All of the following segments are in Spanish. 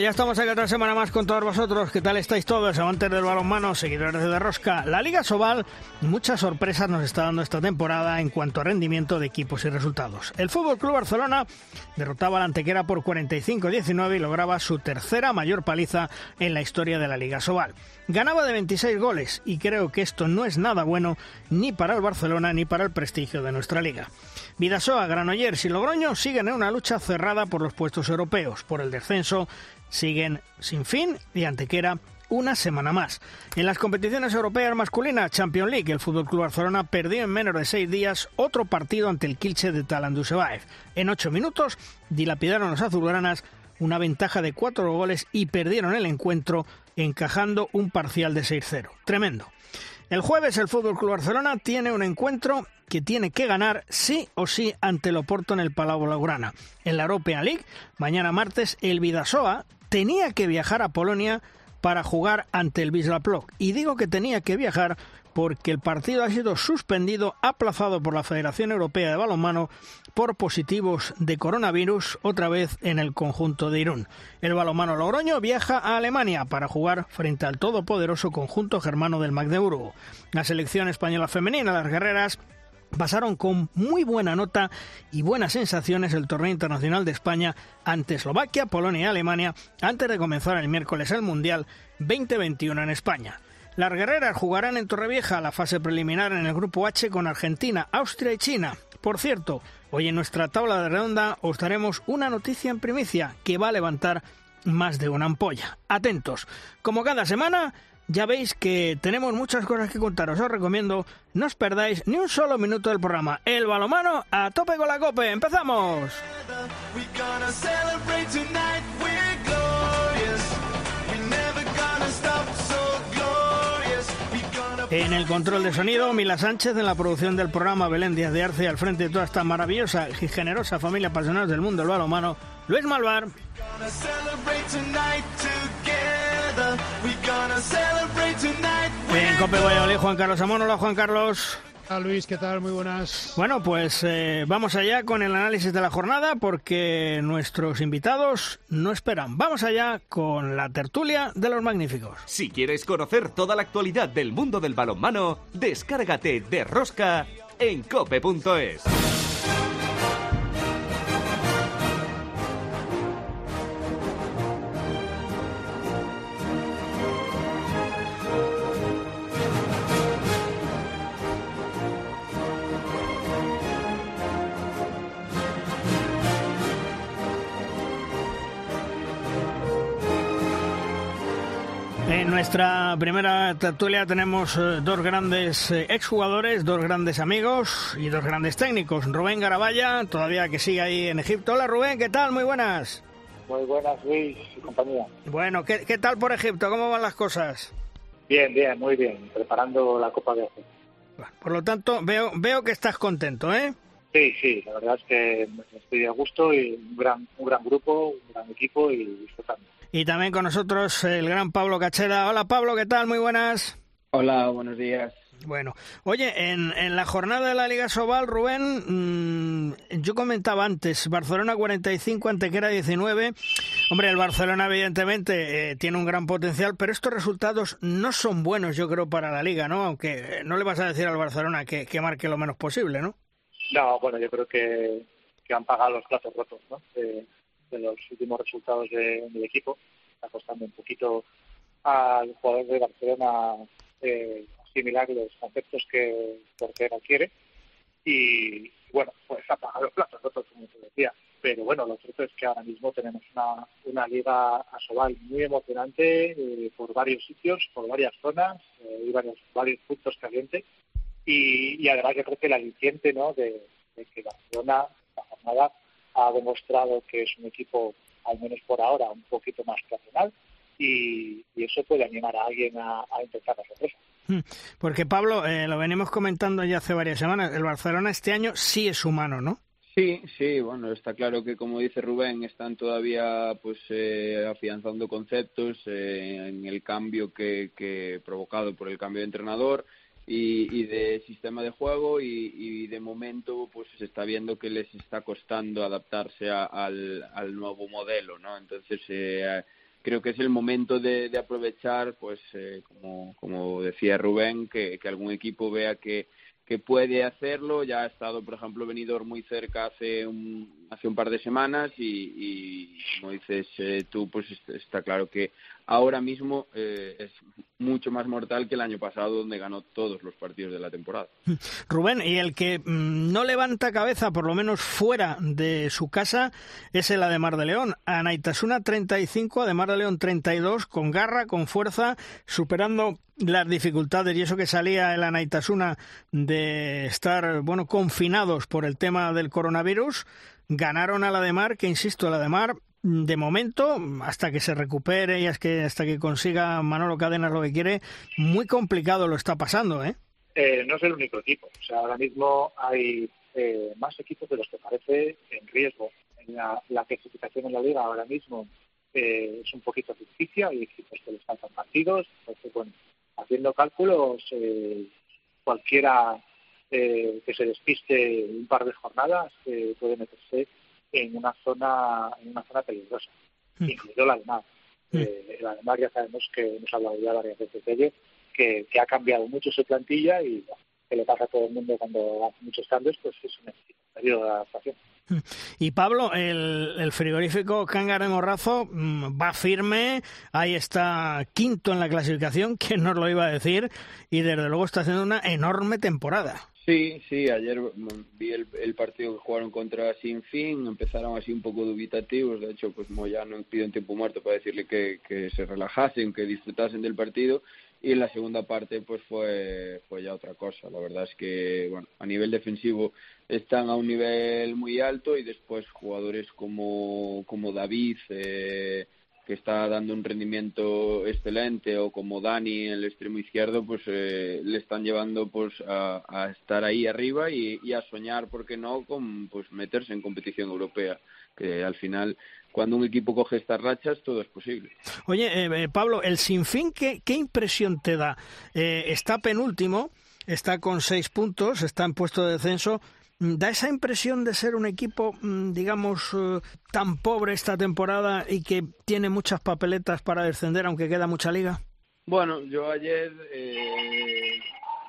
ya estamos aquí otra semana más con todos vosotros. ¿Qué tal estáis todos, amantes del balonmano, seguidores de Rosca? La Liga Sobal, muchas sorpresas nos está dando esta temporada en cuanto a rendimiento de equipos y resultados. El Fútbol Club Barcelona derrotaba a la Antequera por 45-19 y lograba su tercera mayor paliza en la historia de la Liga Sobal. Ganaba de 26 goles y creo que esto no es nada bueno ni para el Barcelona ni para el prestigio de nuestra liga. Vidasoa, Granollers y Logroño siguen en una lucha cerrada por los puestos europeos. Por el descenso siguen sin fin y Antequera una semana más. En las competiciones europeas masculinas, Champions League, el Fútbol Club Barcelona perdió en menos de seis días otro partido ante el Kilche de Talandusevaev. En ocho minutos dilapidaron los azulgranas una ventaja de cuatro goles y perdieron el encuentro encajando un parcial de 6-0. Tremendo. El jueves el Fútbol Club Barcelona tiene un encuentro que tiene que ganar sí o sí ante el Oporto en el Palau Blaugrana. En la European League, mañana martes, el Vidasoa tenía que viajar a Polonia para jugar ante el Wisla Y digo que tenía que viajar porque el partido ha sido suspendido, aplazado por la Federación Europea de Balonmano por positivos de coronavirus, otra vez en el conjunto de Irún. El balonmano Logroño viaja a Alemania para jugar frente al todopoderoso conjunto germano del Magdeburgo. La selección española femenina, las guerreras, pasaron con muy buena nota y buenas sensaciones el torneo internacional de España ante Eslovaquia, Polonia y Alemania antes de comenzar el miércoles el Mundial 2021 en España. Las guerreras jugarán en Torrevieja la fase preliminar en el grupo H con Argentina, Austria y China. Por cierto, hoy en nuestra tabla de redonda os daremos una noticia en primicia que va a levantar más de una ampolla. Atentos. Como cada semana, ya veis que tenemos muchas cosas que contaros. Os recomiendo no os perdáis ni un solo minuto del programa. El balomano a tope con la cope. ¡Empezamos! En el control de sonido, Mila Sánchez, en la producción del programa Belén Díaz de Arce, al frente de toda esta maravillosa y generosa familia apasionada del mundo del balonmano, Luis Malvar. En Cope Valladolid, Juan Carlos Amón. Hola, Juan Carlos. Hola Luis, ¿qué tal? Muy buenas. Bueno, pues eh, vamos allá con el análisis de la jornada porque nuestros invitados no esperan. Vamos allá con la tertulia de los magníficos. Si quieres conocer toda la actualidad del mundo del balonmano, descárgate de Rosca en cope.es. nuestra primera tertulia tenemos eh, dos grandes eh, exjugadores, dos grandes amigos y dos grandes técnicos. Rubén Garabaya, todavía que sigue ahí en Egipto. Hola Rubén, ¿qué tal? Muy buenas. Muy buenas, Luis y compañía. Bueno, ¿qué, qué tal por Egipto? ¿Cómo van las cosas? Bien, bien, muy bien. Preparando la Copa de Egipto. Por lo tanto, veo, veo que estás contento, ¿eh? Sí, sí, la verdad es que estoy a gusto y un gran, un gran grupo, un gran equipo y disfrutando. Y también con nosotros el gran Pablo Cacheda. Hola Pablo, ¿qué tal? Muy buenas. Hola, buenos días. Bueno, oye, en, en la jornada de la Liga Sobal, Rubén, mmm, yo comentaba antes, Barcelona 45, Antequera 19. Hombre, el Barcelona evidentemente eh, tiene un gran potencial, pero estos resultados no son buenos, yo creo, para la Liga, ¿no? Aunque no le vas a decir al Barcelona que, que marque lo menos posible, ¿no? No, bueno, yo creo que, que han pagado los platos rotos, ¿no? De, de los últimos resultados de, del equipo. Está costando un poquito al jugador de Barcelona eh, asimilar los conceptos que Portera quiere. Y bueno, pues ha pagado los platos rotos, como te decía. Pero bueno, lo cierto es que ahora mismo tenemos una, una liga a Sobal muy emocionante eh, por varios sitios, por varias zonas eh, y varios, varios puntos calientes. Y, y además yo creo que el aliciente ¿no? de, de que Barcelona, la jornada, ha demostrado que es un equipo, al menos por ahora, un poquito más profesional y, y eso puede animar a alguien a, intentar la sorpresa. Hmm. Porque Pablo, eh, lo venimos comentando ya hace varias semanas, el Barcelona este año sí es humano, ¿no? Sí, sí, bueno, está claro que como dice Rubén, están todavía pues eh, afianzando conceptos eh, en el cambio que, que provocado por el cambio de entrenador y, de sistema de juego y, de momento pues se está viendo que les está costando adaptarse al, al, nuevo modelo, ¿no? Entonces eh, creo que es el momento de, aprovechar, pues como, como decía Rubén, que algún equipo vea que que puede hacerlo. Ya ha estado, por ejemplo, venidor muy cerca hace un, hace un par de semanas y, como dices eh, tú, pues está claro que ahora mismo eh, es mucho más mortal que el año pasado, donde ganó todos los partidos de la temporada. Rubén, y el que mm, no levanta cabeza, por lo menos fuera de su casa, es el Ademar de León. Anaitasuna 35, Ademar de León 32, con garra, con fuerza, superando las dificultades y eso que salía el Anaitasuna de estar bueno confinados por el tema del coronavirus ganaron a la de Mar que insisto la de Mar de momento, hasta que se recupere y hasta que consiga Manolo Cadenas lo que quiere, muy complicado lo está pasando, ¿eh? eh no es el único equipo. O sea, ahora mismo hay eh, más equipos de los que parece en riesgo. En la, clasificación en la liga ahora mismo eh, es un poquito ficticia, hay equipos que les faltan partidos. Bueno, haciendo cálculos, cualquiera que se despiste un par de jornadas puede meterse en una zona en una zona peligrosa, mm. incluido la Alemán. Mm. Eh, la Alemán ya sabemos que hemos hablado ya varias veces de ello, que, que ha cambiado mucho su plantilla y que le pasa a todo el mundo cuando hace muchos cambios, pues es un periodo de adaptación. Mm. Y Pablo, el, el frigorífico Cángar de Morrazo va firme, ahí está quinto en la clasificación, ¿quién nos lo iba a decir? Y desde luego está haciendo una enorme temporada. Sí, sí, ayer vi el, partido que jugaron contra Sinfín, empezaron así un poco dubitativos, de hecho pues Moyano pidió en tiempo muerto para decirle que, que se relajasen, que disfrutasen del partido y en la segunda parte pues fue, fue ya otra cosa, la verdad es que bueno, a nivel defensivo están a un nivel muy alto y después jugadores como, como David, eh, que está dando un rendimiento excelente o como Dani en el extremo izquierdo pues eh, le están llevando pues a, estar ahí arriba y, a soñar por qué no con pues meterse en competición europea que al final cuando un equipo coge estas rachas todo es posible. Oye eh, eh, Pablo el sinfín qué, qué impresión te da está penúltimo está con seis puntos está en puesto de descenso da esa impresión de ser un equipo, mm, digamos, eh, tan pobre esta temporada y que tiene muchas papeletas para descender, aunque queda mucha liga. Bueno, yo ayer eh,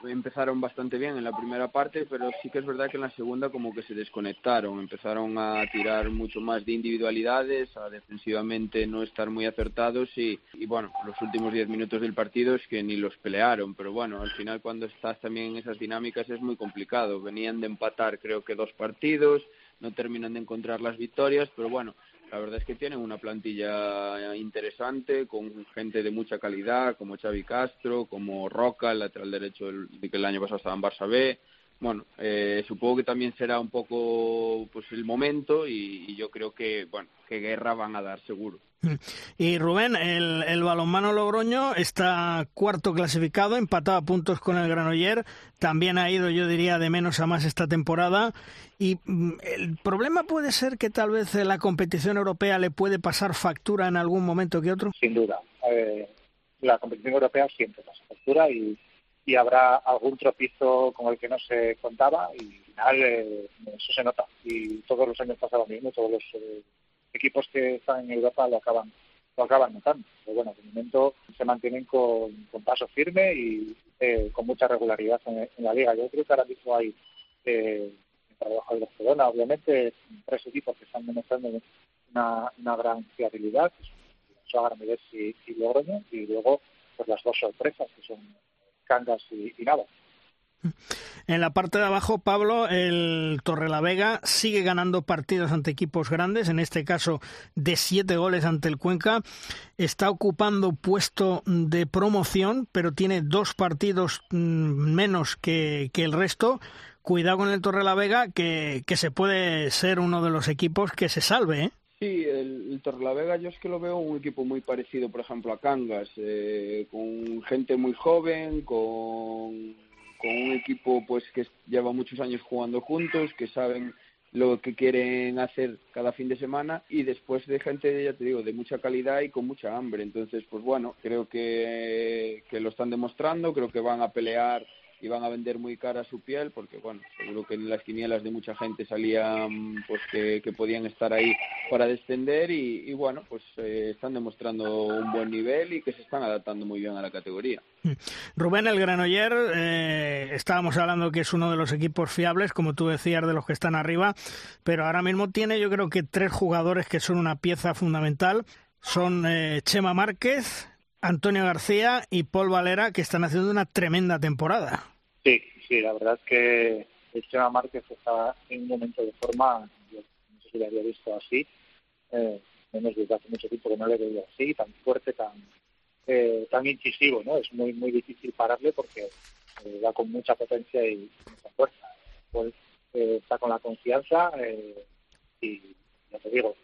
empezaron bastante bien en la primera parte, pero sí que es verdad que en la segunda como que se desconectaron, empezaron a tirar mucho más de individualidades, a defensivamente no estar muy acertados y, y bueno, los últimos diez minutos del partido es que ni los pelearon, pero bueno, al final cuando estás también en esas dinámicas es muy complicado, venían de empatar creo que dos partidos, no terminan de encontrar las victorias, pero bueno, la verdad es que tienen una plantilla interesante, con gente de mucha calidad, como Xavi Castro, como Roca, el lateral derecho que el año pasado estaba en Barça B. Bueno, eh, supongo que también será un poco pues el momento y, yo creo que, bueno, que guerra van a dar seguro. Y Rubén, el, el, balonmano Logroño está cuarto clasificado, empatado a puntos con el Granoller. También ha ido, yo diría, de menos a más esta temporada. Y mm, el problema puede ser que tal vez la competición europea le puede pasar factura en algún momento que otro. Sin duda. Eh, la competición europea siempre pasa factura y, y habrá algún tropizo con el que no se contaba y al final eh, eso se nota. Y todos los años pasa lo mismo, todos los. Eh, equipos que están en Europa lo acaban lo acaban notando. Pero bueno, de momento se mantienen con, paso firme y eh, con mucha regularidad en, la liga. Yo creo que ahora mismo hay eh, trabajo de Barcelona, obviamente, tres equipos que están demostrando una, gran fiabilidad, que son y, y Logroño, y luego pues las dos sorpresas, que son Y. En la parte de abajo, Pablo, el Torrelavega sigue ganando partidos ante equipos grandes, en este caso de siete goles ante el Cuenca. Está ocupando puesto de promoción, pero tiene dos partidos mm, menos que, el resto. Cuidado con el Torrelavega, que, que se puede ser uno de los equipos que se salve, ¿eh? Sí, el, el Torlavega yo es que lo veo un equipo muy parecido, por ejemplo, a Cangas, eh, con gente muy joven, con, con un equipo pues que lleva muchos años jugando juntos, que saben lo que quieren hacer cada fin de semana y después de gente, ya te digo, de mucha calidad y con mucha hambre. Entonces, pues bueno, creo que, que lo están demostrando, creo que van a pelear y van a vender muy cara su piel porque bueno seguro que en las quinielas de mucha gente salían pues que, que podían estar ahí para descender y, y bueno pues eh, están demostrando un buen nivel y que se están adaptando muy bien a la categoría. Rubén el Granoller eh, estábamos hablando que es uno de los equipos fiables como tú decías de los que están arriba pero ahora mismo tiene yo creo que tres jugadores que son una pieza fundamental. Son eh, Chema Márquez Antonio García y Paul Valera, que están haciendo una tremenda temporada. Sí, sí, la verdad es que el Chema Márquez está en un momento de forma, yo no sé si lo había visto así, eh, menos desde hace mucho tiempo que no le veía así, tan fuerte, tan eh, tan incisivo, ¿no? Es muy muy difícil pararle porque eh, va con mucha potencia y mucha fuerza. Pues está con la confianza eh, y ya te digo,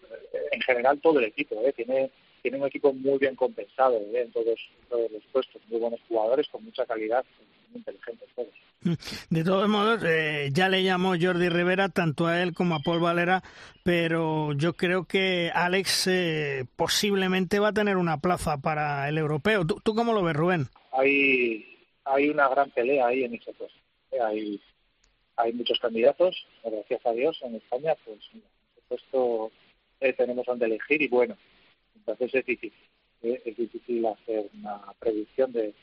en general todo el equipo, ¿eh? Tiene tiene un equipo muy bien compensado ¿eh? en, todos, los puestos, muy buenos jugadores con mucha calidad, muy inteligentes todos. De todos modos, eh, ya le llamó Jordi Rivera tanto a él como a Paul Valera, pero yo creo que Alex eh, posiblemente va a tener una plaza para el europeo. ¿Tú, ¿Tú, cómo lo ves, Rubén? Hay, hay una gran pelea ahí en ese puesto. ¿eh? Hay, hay muchos candidatos, gracias a Dios, en España, pues en ese puesto eh, tenemos donde elegir y bueno, entonces es difícil, ¿eh? es difícil hacer una predicción de,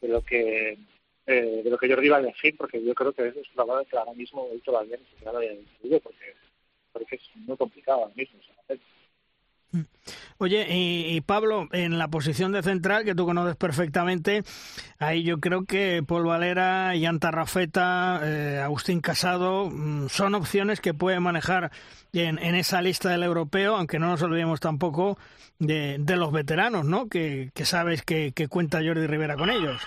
de lo que eh, de lo que Jordi va a elegir, porque yo creo que es probable que ahora mismo él todavía ni siquiera lo decidido, porque, porque es muy complicado ahora mismo. Oye, y, y, Pablo, en la posición de central, que tú conoces perfectamente, ahí yo creo que Paul Valera, Yanta Rafeta, eh, Agustín Casado, mmm, son opciones que puede manejar en, esa lista del europeo, aunque no nos olvidemos tampoco de, de los veteranos, ¿no? Que, que sabes que, que cuenta Jordi Rivera con ellos.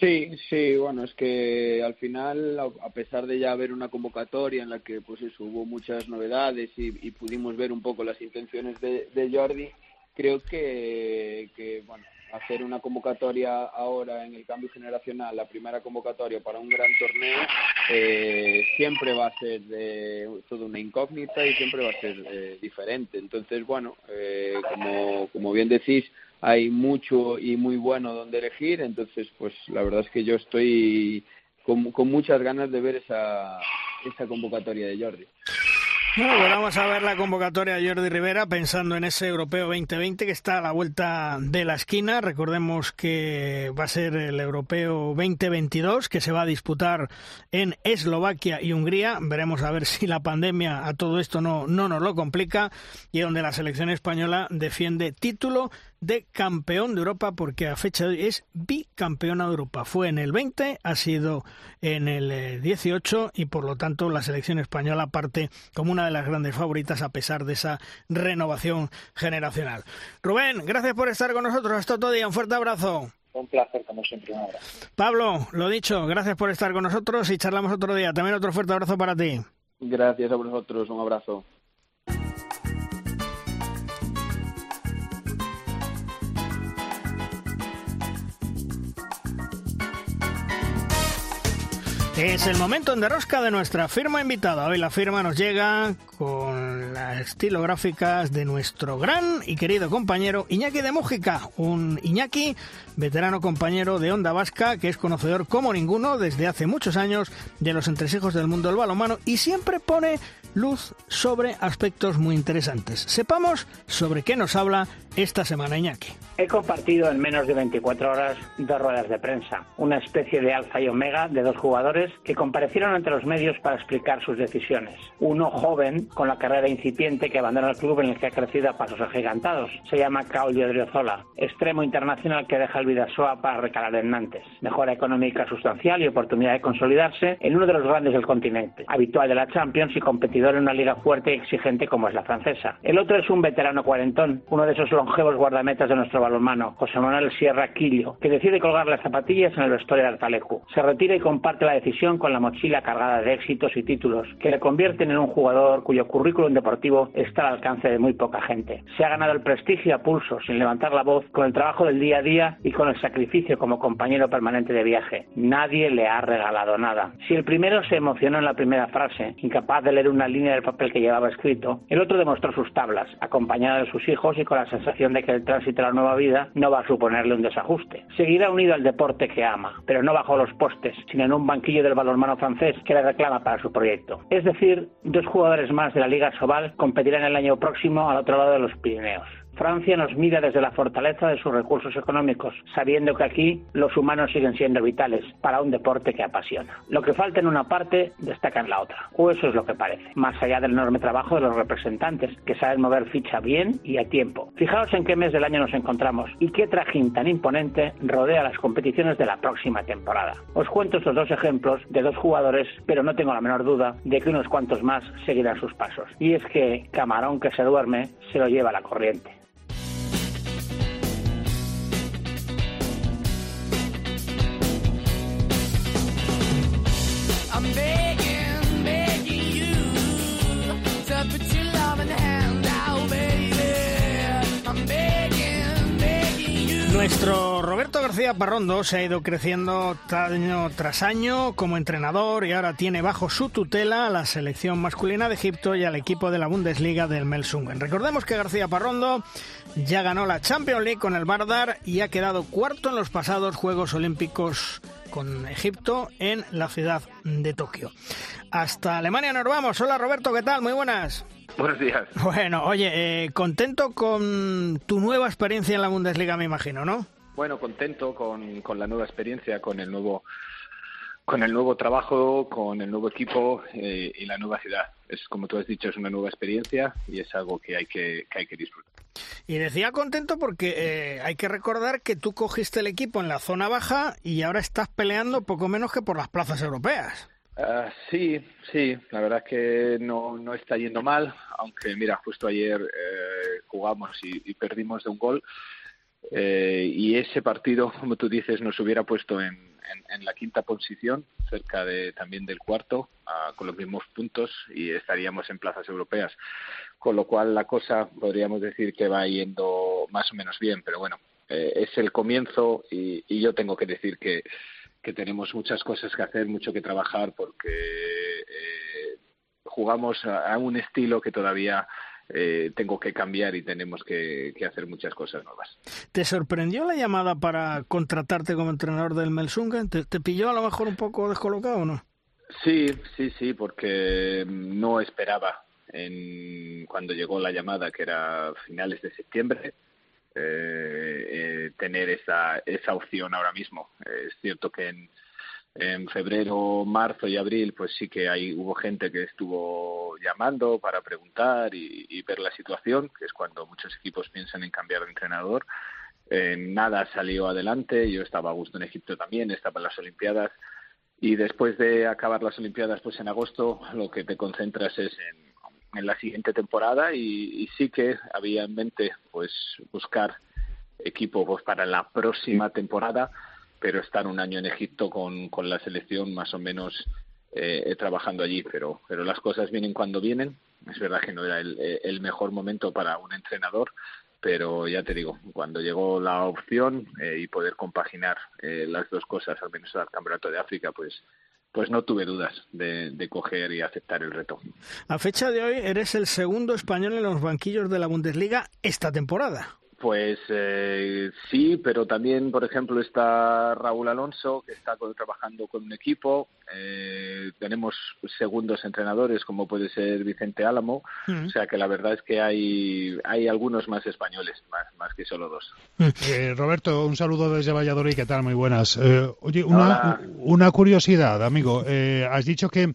Sí, sí, bueno, es que al final, a pesar de ya haber una convocatoria en la que pues eso, hubo muchas novedades y, pudimos ver un poco las intenciones de, de Jordi, creo que, que, bueno, hacer una convocatoria ahora en el cambio generacional, la primera convocatoria para un gran torneo, eh, siempre va a ser de, toda una incógnita y siempre va a ser eh, diferente. Entonces, bueno, eh, como, como bien decís, hay mucho y muy bueno donde elegir, entonces pues la verdad es que yo estoy con, con muchas ganas de ver esa, esa convocatoria de Jordi. Bueno, vamos a ver la convocatoria de Jordi Rivera pensando en ese Europeo 2020 que está a la vuelta de la esquina. Recordemos que va a ser el Europeo 2022 que se va a disputar en Eslovaquia y Hungría. Veremos a ver si la pandemia a todo esto no, no nos lo complica y donde la selección española defiende título de campeón de Europa porque a fecha de hoy es bicampeona de Europa. Fue en el 20, ha sido en el 18 y por lo tanto la selección española parte como una de las grandes favoritas a pesar de esa renovación generacional. Rubén, gracias por estar con nosotros. Hasta otro día. Un fuerte abrazo. Un placer, como siempre. Un abrazo. Pablo, lo dicho, gracias por estar con nosotros y charlamos otro día. También otro fuerte abrazo para ti. Gracias a vosotros. Un abrazo. Es el momento en derrosca de nuestra firma invitada. Hoy la firma nos llega con las estilográficas de nuestro gran y querido compañero Iñaki de Mújica, un Iñaki, veterano compañero de Onda Vasca, que es conocedor como ninguno desde hace muchos años de los entresijos del mundo del balonmano y siempre pone luz sobre aspectos muy interesantes. Sepamos sobre qué nos habla esta semana Iñaki. He compartido en menos de 24 horas dos ruedas de prensa, una especie de alfa y omega de dos jugadores que comparecieron ante los medios para explicar sus decisiones. Uno joven, con la carrera incipiente, que abandona el club en el que ha crecido a pasos agigantados. Se llama Caolio Driozola, extremo internacional que deja el Vidasoa para recalar en Nantes. Mejora económica sustancial y oportunidad de consolidarse en uno de los grandes del continente, habitual de la Champions y competidor en una liga fuerte y exigente como es la francesa. El otro es un veterano cuarentón, uno de esos longevos guardametas de nuestro balonmano, José Manuel Sierra Quillo, que decide colgar las zapatillas en el vestuario de Artalecu. Se retira y comparte la decisión con la mochila cargada de éxitos y títulos, que le convierten en un jugador cuyo currículum deportivo está al alcance de muy poca gente. Se ha ganado el prestigio a pulso, sin levantar la voz, con el trabajo del día a día y con el sacrificio como compañero permanente de viaje. Nadie le ha regalado nada. Si el primero se emocionó en la primera frase, incapaz de leer una línea del papel que llevaba escrito, el otro demostró sus tablas, acompañado de sus hijos y con la sensación de que el tránsito a la nueva vida no va a suponerle un desajuste. Seguirá unido al deporte que ama, pero no bajo los postes, sino en un banquillo del balonmano francés que le reclama para su proyecto. Es decir, dos jugadores más de la Liga Sobal competirán el año próximo al otro lado de los Pirineos. Francia nos mira desde la fortaleza de sus recursos económicos, sabiendo que aquí los humanos siguen siendo vitales para un deporte que apasiona. Lo que falta en una parte destaca en la otra, o eso es lo que parece, más allá del enorme trabajo de los representantes, que saben mover ficha bien y a tiempo. Fijaos en qué mes del año nos encontramos y qué trajín tan imponente rodea las competiciones de la próxima temporada. Os cuento estos dos ejemplos de dos jugadores, pero no tengo la menor duda de que unos cuantos más seguirán sus pasos. Y es que camarón que se duerme se lo lleva la corriente. Nuestro Roberto García Parrondo se ha ido creciendo año tras año como entrenador y ahora tiene bajo su tutela a la selección masculina de Egipto y al equipo de la Bundesliga del Melsungen. Recordemos que García Parrondo ya ganó la Champions League con el Bardar y ha quedado cuarto en los pasados Juegos Olímpicos con Egipto en la ciudad de Tokio. Hasta Alemania nos vamos. Hola Roberto, ¿qué tal? Muy buenas. Buenos días. Bueno, oye, eh, contento con tu nueva experiencia en la Bundesliga, me imagino, ¿no? Bueno, contento con, con la nueva experiencia, con el nuevo con el nuevo trabajo, con el nuevo equipo eh, y la nueva ciudad. Es como tú has dicho, es una nueva experiencia y es algo que hay que, que hay que disfrutar. Y decía contento porque eh, hay que recordar que tú cogiste el equipo en la zona baja y ahora estás peleando poco menos que por las plazas europeas. Uh, sí, sí, la verdad es que no, no está yendo mal, aunque mira, justo ayer eh, jugamos y, perdimos de un gol eh, y ese partido, como tú dices, nos hubiera puesto en, en, la quinta posición, cerca de también del cuarto, uh, con los mismos puntos y estaríamos en plazas europeas, con lo cual la cosa podríamos decir que va yendo más o menos bien, pero bueno, eh, es el comienzo y, y yo tengo que decir que que tenemos muchas cosas que hacer, mucho que trabajar, porque eh, jugamos a, a, un estilo que todavía eh, tengo que cambiar y tenemos que, que, hacer muchas cosas nuevas. ¿Te sorprendió la llamada para contratarte como entrenador del Melsungen? ¿Te, ¿Te, pilló a lo mejor un poco descolocado o no? Sí, sí, sí, porque no esperaba en, cuando llegó la llamada, que era finales de septiembre, eh, eh, tener esa, esa opción ahora mismo. Es cierto que en, en febrero, marzo y abril, pues sí que hay, hubo gente que estuvo llamando para preguntar y, y ver la situación, que es cuando muchos equipos piensan en cambiar de entrenador. Eh, nada salió adelante, yo estaba a gusto en Egipto también, estaba en las Olimpiadas y después de acabar las Olimpiadas pues en agosto lo que te concentras es en, en la siguiente temporada y, y, sí que había en mente pues buscar equipo pues para la próxima temporada pero estar un año en Egipto con, con la selección más o menos eh, trabajando allí pero pero las cosas vienen cuando vienen. Es verdad que no era el, el mejor momento para un entrenador pero ya te digo, cuando llegó la opción eh, y poder compaginar eh, las dos cosas, al menos al Campeonato de África, pues pues no tuve dudas de, coger y aceptar el reto. A fecha de hoy eres el segundo español en los banquillos de la Bundesliga esta temporada. Pues eh, sí, pero también, por ejemplo, está Raúl Alonso, que está con, trabajando con un equipo. Eh, tenemos segundos entrenadores, como puede ser Vicente Álamo. O sea que la verdad es que hay, hay algunos más españoles, más, más que solo dos. Eh, Roberto, un saludo desde Valladolid. ¿Qué tal? Muy buenas. Eh, oye, una, una, curiosidad, amigo. Eh, has dicho que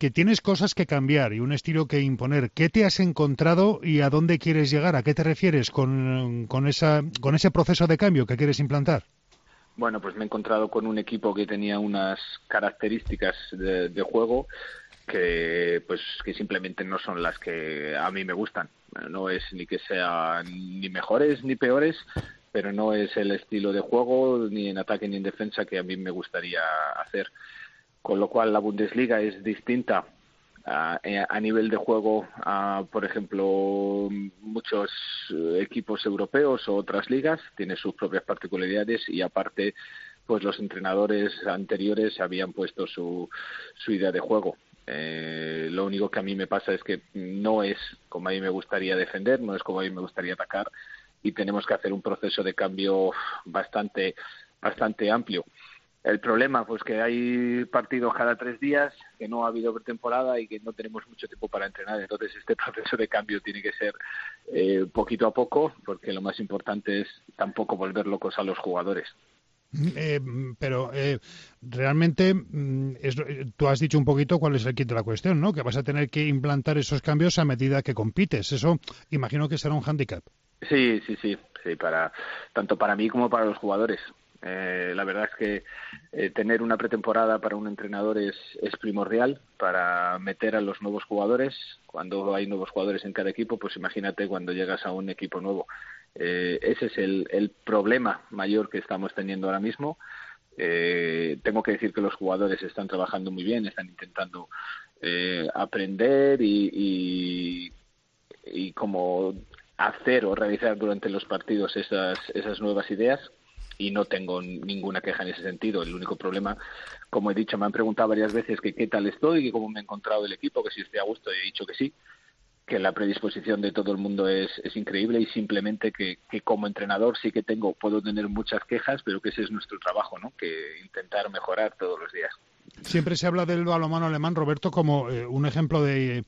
que tienes cosas que cambiar y un estilo que imponer. ¿Qué te has encontrado y a dónde quieres llegar? ¿A qué te refieres con, con, esa, con ese proceso de cambio que quieres implantar? Bueno, pues me he encontrado con un equipo que tenía unas características de, juego que pues que simplemente no son las que a mí me gustan. No es ni que sean ni mejores ni peores, pero no es el estilo de juego ni en ataque ni en defensa que a mí me gustaría hacer. Con lo cual la Bundesliga es distinta a, a nivel de juego a, por ejemplo, muchos equipos europeos o otras ligas, tiene sus propias particularidades y aparte pues los entrenadores anteriores habían puesto su, su idea de juego. Eh, lo único que a mí me pasa es que no es como a mí me gustaría defender, no es como a mí me gustaría atacar y tenemos que hacer un proceso de cambio bastante bastante amplio. El problema, pues que hay partidos cada tres días, que no ha habido pretemporada y que no tenemos mucho tiempo para entrenar. Entonces, este proceso de cambio tiene que ser eh, poquito a poco, porque lo más importante es tampoco volver locos a los jugadores. Eh, pero eh, realmente mm, eh, tú has dicho un poquito cuál es el kit de la cuestión, ¿no? Que vas a tener que implantar esos cambios a medida que compites. Eso imagino que será un hándicap. Sí, sí, sí, sí, para tanto para mí como para los jugadores. La verdad es que tener una pretemporada para un entrenador es, es primordial para meter a los nuevos jugadores. Cuando hay nuevos jugadores en cada equipo, pues imagínate cuando llegas a un equipo nuevo. Eh, ese es el, el, problema mayor que estamos teniendo ahora mismo. Eh, tengo que decir que los jugadores están trabajando muy bien, están intentando eh, aprender y, y, y como hacer o realizar durante los partidos esas, esas nuevas ideas y no tengo ninguna queja en ese sentido. El único problema, como he dicho, me han preguntado varias veces que qué tal estoy, que cómo me he encontrado el equipo, que si estoy a gusto, y he dicho que sí que la predisposición de todo el mundo es, es increíble y simplemente que, que, como entrenador sí que tengo, puedo tener muchas quejas, pero que ese es nuestro trabajo, ¿no? Que intentar mejorar todos los días. Siempre se habla del balonmano alemán, Roberto, como eh, un ejemplo de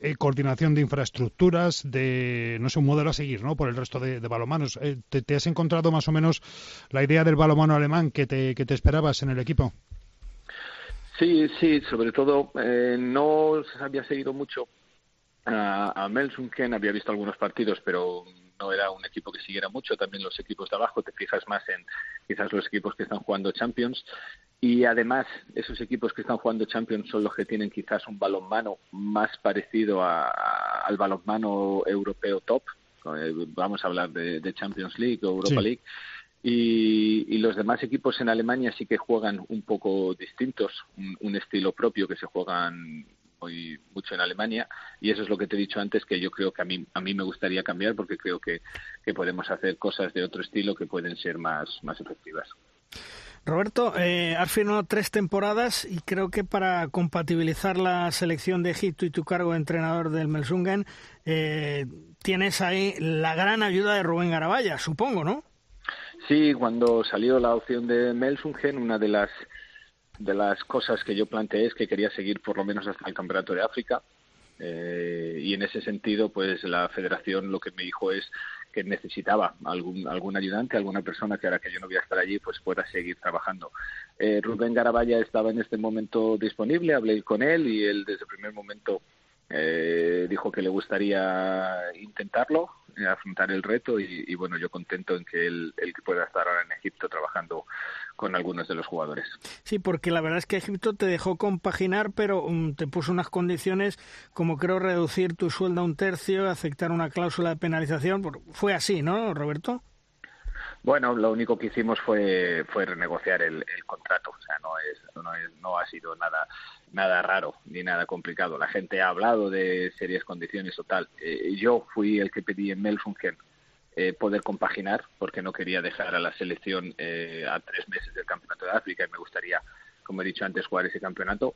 eh, coordinación de infraestructuras, de, no sé, un modelo a seguir, ¿no? Por el resto de, balomanos. Eh, te, has encontrado más o menos la idea del balonmano alemán que te, que te esperabas en el equipo? Sí, sí, sobre todo no había seguido mucho a, a Melsungen, había visto algunos partidos, pero no era un equipo que siguiera mucho, también los equipos de abajo, te fijas más en quizás los equipos que están jugando Champions y además esos equipos que están jugando Champions son los que tienen quizás un balonmano más parecido a, a, al balonmano europeo top, vamos a hablar de, de Champions League o Europa sí. League, y, y, los demás equipos en Alemania sí que juegan un poco distintos, un, un estilo propio que se juegan muy mucho en Alemania y eso es lo que te he dicho antes que yo creo que a mí a mí me gustaría cambiar porque creo que, que podemos hacer cosas de otro estilo que pueden ser más más efectivas. Roberto, eh, has firmado tres temporadas y creo que para compatibilizar la selección de Egipto y tu cargo de entrenador del Melsungen, eh, tienes ahí la gran ayuda de Rubén Garabaya, supongo, ¿no? Sí, cuando salió la opción de Melsungen, una de las de las cosas que yo planteé es que quería seguir por lo menos hasta el Campeonato de África. Eh, y en ese sentido, pues la federación lo que me dijo es que necesitaba algún, algún ayudante, alguna persona que ahora que yo no voy a estar allí, pues pueda seguir trabajando. Eh, Rubén Garabaya estaba en este momento disponible, hablé con él y él desde el primer momento eh, dijo que le gustaría intentarlo, eh, afrontar el reto y, bueno, yo contento en que él, él pueda estar ahora en Egipto trabajando con algunos de los jugadores. Sí, porque la verdad es que Egipto te dejó compaginar, pero um, te puso unas condiciones como creo reducir tu sueldo a un tercio, aceptar una cláusula de penalización. Fue así, ¿no, Roberto? Bueno, lo único que hicimos fue fue renegociar el, el contrato, o sea, no es no es no ha sido nada nada raro ni nada complicado. La gente ha hablado de serias condiciones o tal. Eh, yo fui el que pedí en Melfungen eh, poder compaginar, porque no quería dejar a la selección eh, a tres meses del Campeonato de África y me gustaría, como he dicho antes, jugar ese campeonato.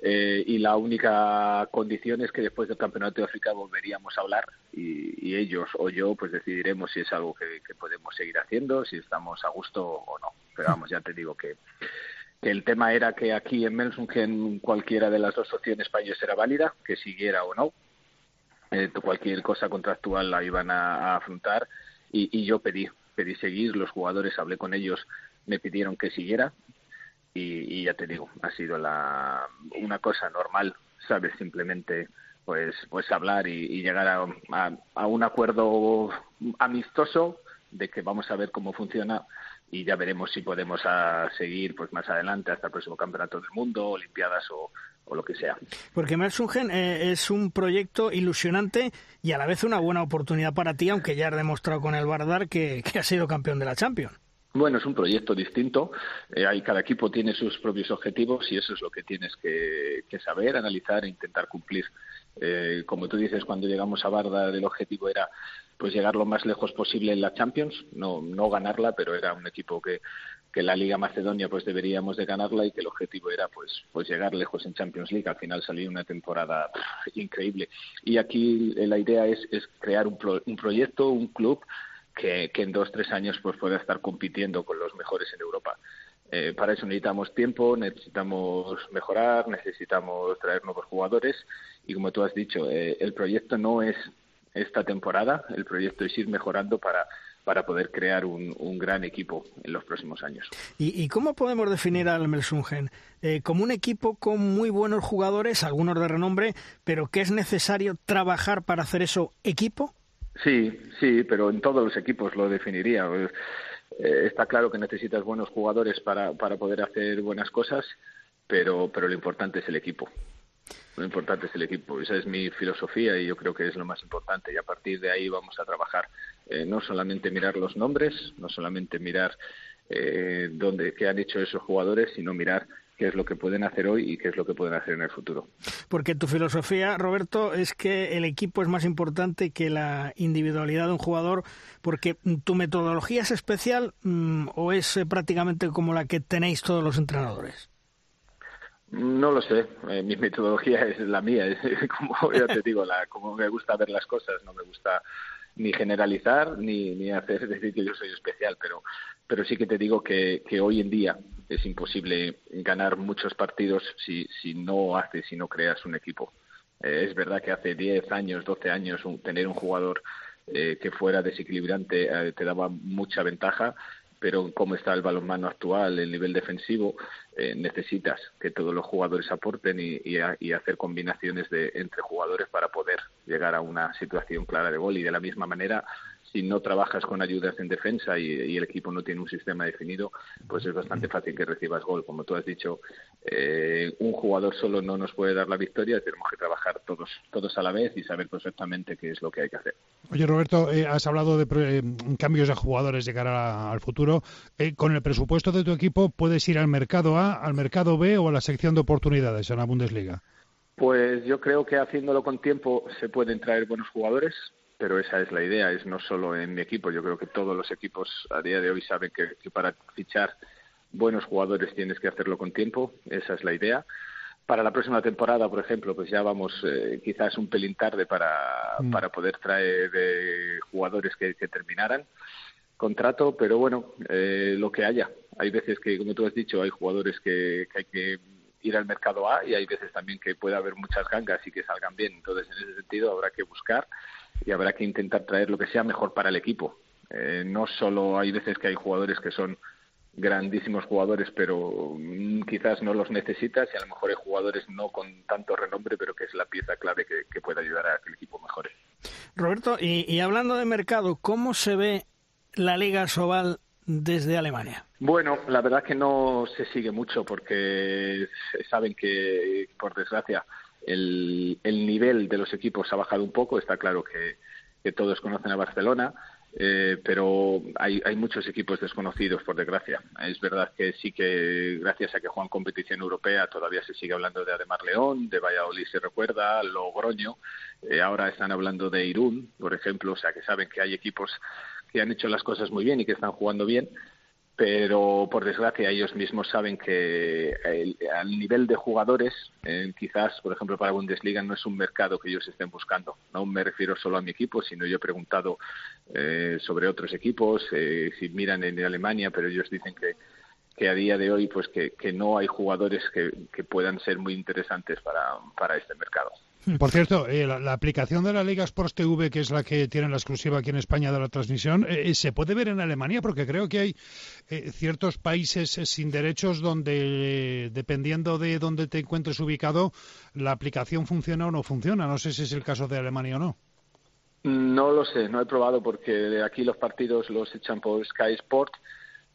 Eh, y la única condición es que después del Campeonato de África volveríamos a hablar y, ellos o yo pues decidiremos si es algo que, podemos seguir haciendo, si estamos a gusto o no. Pero vamos, ya te digo que, que el tema era que aquí en Melsungen cualquiera de las dos opciones para ellos era válida, que siguiera o no eh, cualquier cosa contractual la iban a, afrontar y, y, yo pedí, pedí seguir, los jugadores hablé con ellos, me pidieron que siguiera y, ya te digo, ha sido la, una cosa normal, sabes, simplemente pues pues hablar y, llegar a, a, un acuerdo amistoso de que vamos a ver cómo funciona y ya veremos si podemos a seguir pues más adelante hasta el próximo campeonato del mundo, olimpiadas o, o lo que sea. Porque Mersungen eh, es un proyecto ilusionante y a la vez una buena oportunidad para ti, aunque ya has demostrado con el Bardar que, que has sido campeón de la Champions. Bueno, es un proyecto distinto. Eh, cada equipo tiene sus propios objetivos y eso es lo que tienes que, saber, analizar e intentar cumplir. Eh, como tú dices, cuando llegamos a Barda, el objetivo era pues llegar lo más lejos posible en la Champions, no, no ganarla, pero era un equipo que, que la Liga Macedonia pues deberíamos de ganarla y que el objetivo era pues pues llegar lejos en Champions League. Al final salió una temporada increíble. Y aquí la idea es, es crear un, un proyecto, un club que, en dos tres años pues pueda estar compitiendo con los mejores en Europa. Eh, para eso necesitamos tiempo, necesitamos mejorar, necesitamos traer nuevos jugadores y como tú has dicho, eh, el proyecto no es esta temporada, el proyecto es ir mejorando para para poder crear un, gran equipo en los próximos años. ¿Y, cómo podemos definir al Melsungen? Eh, como un equipo con muy buenos jugadores, algunos de renombre, pero que es necesario trabajar para hacer eso equipo? Sí, sí, pero en todos los equipos lo definiría. Eh, está claro que necesitas buenos jugadores para, para poder hacer buenas cosas, pero, pero lo importante es el equipo. Lo importante es el equipo. Esa es mi filosofía y yo creo que es lo más importante. Y a partir de ahí vamos a trabajar. Eh, no solamente mirar los nombres, no solamente mirar eh, dónde, qué han hecho esos jugadores, sino mirar qué es lo que pueden hacer hoy y qué es lo que pueden hacer en el futuro. Porque tu filosofía, Roberto, es que el equipo es más importante que la individualidad de un jugador, porque tu metodología es especial mm, o es eh, prácticamente como la que tenéis todos los entrenadores. No lo sé, eh, mi metodología es la mía, es como ya te digo, la, como me gusta ver las cosas, no me gusta ni generalizar ni, ni hacer decir que yo soy especial, pero, pero sí que te digo que, hoy en día es imposible ganar muchos partidos si, si no haces, si no creas un equipo. Eh, es verdad que hace 10 años, 12 años, tener un jugador eh, que fuera desequilibrante eh, te daba mucha ventaja, pero como está el balonmano actual, el nivel defensivo, necesitas que todos los jugadores aporten y, y, hacer combinaciones de, entre jugadores para poder llegar a una situación clara de gol. Y de la misma manera, si no trabajas con ayudas en defensa y, el equipo no tiene un sistema definido, pues es bastante fácil que recibas gol. Como tú has dicho, eh, un jugador solo no nos puede dar la victoria, tenemos que trabajar todos, todos a la vez y saber perfectamente qué es lo que hay que hacer. Oye, Roberto, eh, has hablado de eh, cambios de jugadores de cara al futuro. ¿Con el presupuesto de tu equipo puedes ir al mercado A, al mercado B o a la sección de oportunidades en la Bundesliga? Pues yo creo que haciéndolo con tiempo se pueden traer buenos jugadores pero esa es la idea, es no solo en mi equipo, yo creo que todos los equipos a día de hoy saben que, para fichar buenos jugadores tienes que hacerlo con tiempo, esa es la idea. Para la próxima temporada, por ejemplo, pues ya vamos eh, quizás un pelín tarde para, mm. para poder traer eh, jugadores que, terminaran contrato, pero bueno, eh, lo que haya. Hay veces que, como tú has dicho, hay jugadores que, que hay que ir al mercado A y hay veces también que puede haber muchas gangas y que salgan bien. Entonces, en ese sentido, habrá que buscar y habrá que intentar traer lo que sea mejor para el equipo. Eh, no solo hay veces que hay jugadores que son grandísimos jugadores, pero mm, quizás no los necesitas y a lo mejor hay jugadores no con tanto renombre, pero que es la pieza clave que, que puede ayudar a que el equipo mejore. Roberto, y, y hablando de mercado, ¿cómo se ve la Liga Sobal desde Alemania? Bueno, la verdad que no se sigue mucho porque saben que, por desgracia, el, el nivel de los equipos ha bajado un poco. Está claro que, todos conocen a Barcelona, eh, pero hay, hay muchos equipos desconocidos, por desgracia. Es verdad que sí que, gracias a que juegan competición europea, todavía se sigue hablando de Ademar León, de Valladolid se recuerda, Logroño, eh, ahora están hablando de Irún, por ejemplo, o sea que saben que hay equipos que han hecho las cosas muy bien y que están jugando bien, pero por desgracia ellos mismos saben que al nivel de jugadores, eh, quizás, por ejemplo, para Bundesliga no es un mercado que ellos estén buscando. No me refiero solo a mi equipo, sino yo he preguntado eh, sobre otros equipos, eh, si miran en Alemania, pero ellos dicen que, que a día de hoy pues que, que no hay jugadores que, que puedan ser muy interesantes para, para este mercado. Por cierto, eh, la, aplicación de la Liga Sports TV, que es la que tiene la exclusiva aquí en España de la transmisión, eh, eh, ¿se puede ver en Alemania? Porque creo que hay ciertos países sin derechos donde, dependiendo de dónde te encuentres ubicado, la aplicación funciona o no funciona. No sé si es el caso de Alemania o no. No lo sé, no he probado porque aquí los partidos los echan por Sky Sport,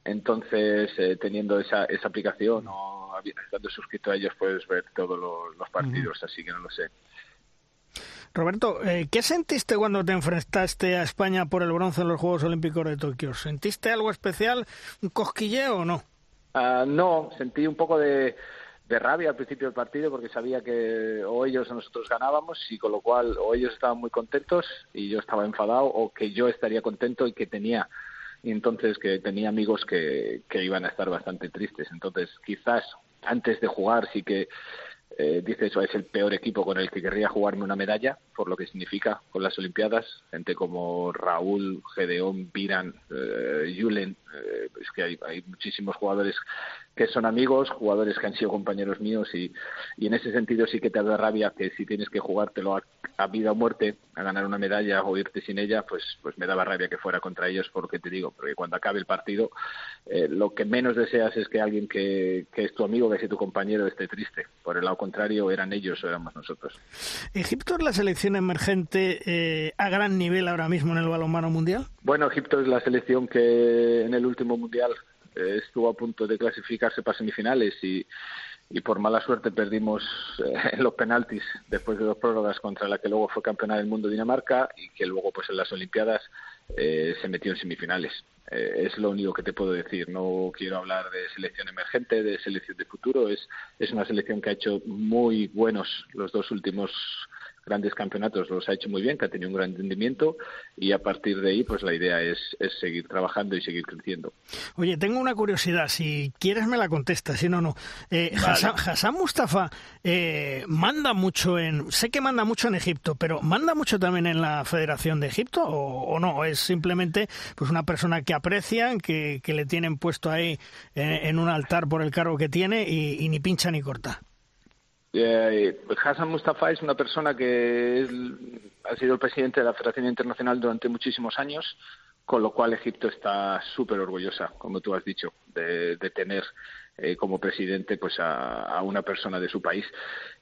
entonces teniendo esa, esa aplicación o estando suscrito a ellos puedes ver todos los, partidos, así que no lo sé. Roberto, eh, ¿qué sentiste cuando te enfrentaste a España por el bronce en los Juegos Olímpicos de Tokio? ¿Sentiste algo especial, un cosquilleo o no? Ah, no, sentí un poco de, de rabia al principio del partido porque sabía que o ellos o nosotros ganábamos y con lo cual o ellos estaban muy contentos y yo estaba enfadado o que yo estaría contento y que tenía y entonces que tenía amigos que, que iban a estar bastante tristes entonces quizás antes de jugar sí que eh, dice eso, es el peor equipo con el que querría jugarme una medalla, por lo que significa con las Olimpiadas. Gente como Raúl, Gedeón, Viran, eh, Julen, eh, es que hay, hay muchísimos jugadores que son amigos, jugadores que han sido compañeros míos y, y en ese sentido sí que te da rabia que si tienes que jugártelo a, vida o muerte, a ganar una medalla o irte sin ella, pues, pues me daba rabia que fuera contra ellos por lo que te digo, porque cuando acabe el partido eh, lo que menos deseas es que alguien que, que es tu amigo, que es tu compañero, esté triste. Por el lado contrario, eran ellos o éramos nosotros. ¿Egipto es la selección emergente eh, a gran nivel ahora mismo en el balonmano mundial? Bueno, Egipto es la selección que en el último mundial eh, estuvo a punto de clasificarse para semifinales y, y por mala suerte perdimos eh, los penaltis después de dos prórrogas contra la que luego fue campeona del mundo Dinamarca y que luego pues en las Olimpiadas eh, se metió en semifinales. es lo único que te puedo decir. No quiero hablar de selección emergente, de selección de futuro. Es, es una selección que ha hecho muy buenos los dos últimos grandes campeonatos los ha hecho muy bien, que ha tenido un gran rendimiento y a partir de ahí pues la idea es, es seguir trabajando y seguir creciendo. Oye, tengo una curiosidad, si quieres me la contestas, si no, no. Eh, Hassan, Mustafa eh, manda mucho en, sé que manda mucho en Egipto, pero ¿manda mucho también en la Federación de Egipto o, no? ¿Es simplemente pues una persona que aprecian, que, que le tienen puesto ahí eh, en, un altar por el cargo que tiene y ni pincha ni corta? Eh, Hassan Mustafa es una persona que ha sido el presidente de la Federación Internacional durante muchísimos años, con lo cual Egipto está súper orgullosa, como tú has dicho, de, de tener eh, como presidente pues a, una persona de su país.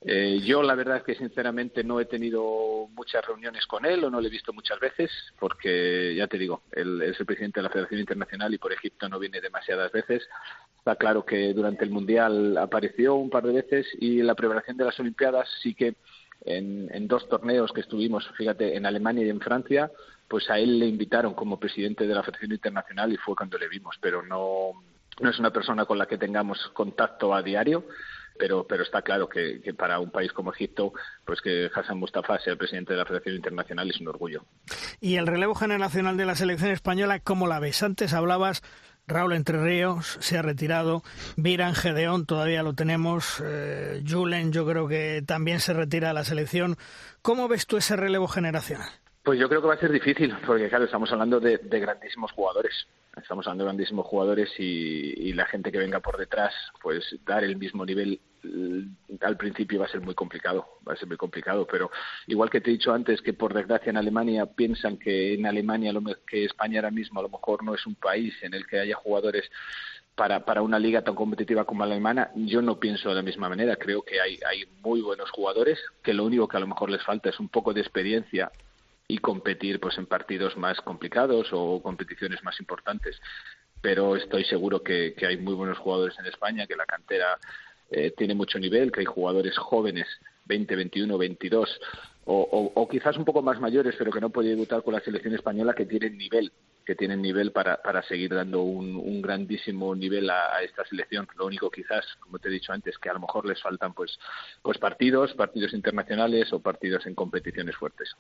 Eh, yo la verdad es que sinceramente no he tenido muchas reuniones con él o no lo he visto muchas veces porque ya te digo, él es el presidente de la Federación Internacional y por Egipto no viene demasiadas veces. Está claro que durante el Mundial apareció un par de veces y en la preparación de las Olimpiadas sí que en, en dos torneos que estuvimos, fíjate, en Alemania y en Francia, pues a él le invitaron como presidente de la Federación Internacional y fue cuando le vimos, pero no no es una persona con la que tengamos contacto a diario, pero, pero está claro que, para un país como Egipto, pues que Hassan Mustafa sea el presidente de la Federación Internacional es un orgullo. Y el relevo generacional de la selección española, ¿cómo la ves? Antes hablabas Raúl Entre Ríos se ha retirado, Viran Gedeón todavía lo tenemos, eh, Julen yo creo que también se retira de la selección. ¿Cómo ves tú ese relevo generacional? Pues yo creo que va a ser difícil, porque claro, estamos hablando de, grandísimos jugadores. Estamos hablando de grandísimos jugadores y, la gente que venga por detrás, pues dar el mismo nivel mm, al principio va a ser muy complicado, va a ser muy complicado, pero igual que te he dicho antes que por desgracia en Alemania piensan que en Alemania, que España ahora mismo a lo mejor no es un país en el que haya jugadores para, para una liga tan competitiva como la alemana, yo no pienso de la misma manera. Creo que hay, hay muy buenos jugadores, que lo único que a lo mejor les falta es un poco de experiencia y competir pues en partidos más complicados o competiciones más importantes. Pero estoy seguro que, hay muy buenos jugadores en España, que la cantera eh, tiene mucho nivel, que hay jugadores jóvenes, 20, 21, 22, o, o, quizás un poco más mayores, pero que no pueden debutar con la selección española, que tienen nivel que tienen nivel para, para seguir dando un, un grandísimo nivel a, esta selección. Lo único quizás, como te he dicho antes, que a lo mejor les faltan pues, pues partidos, partidos internacionales o partidos en competiciones fuertes.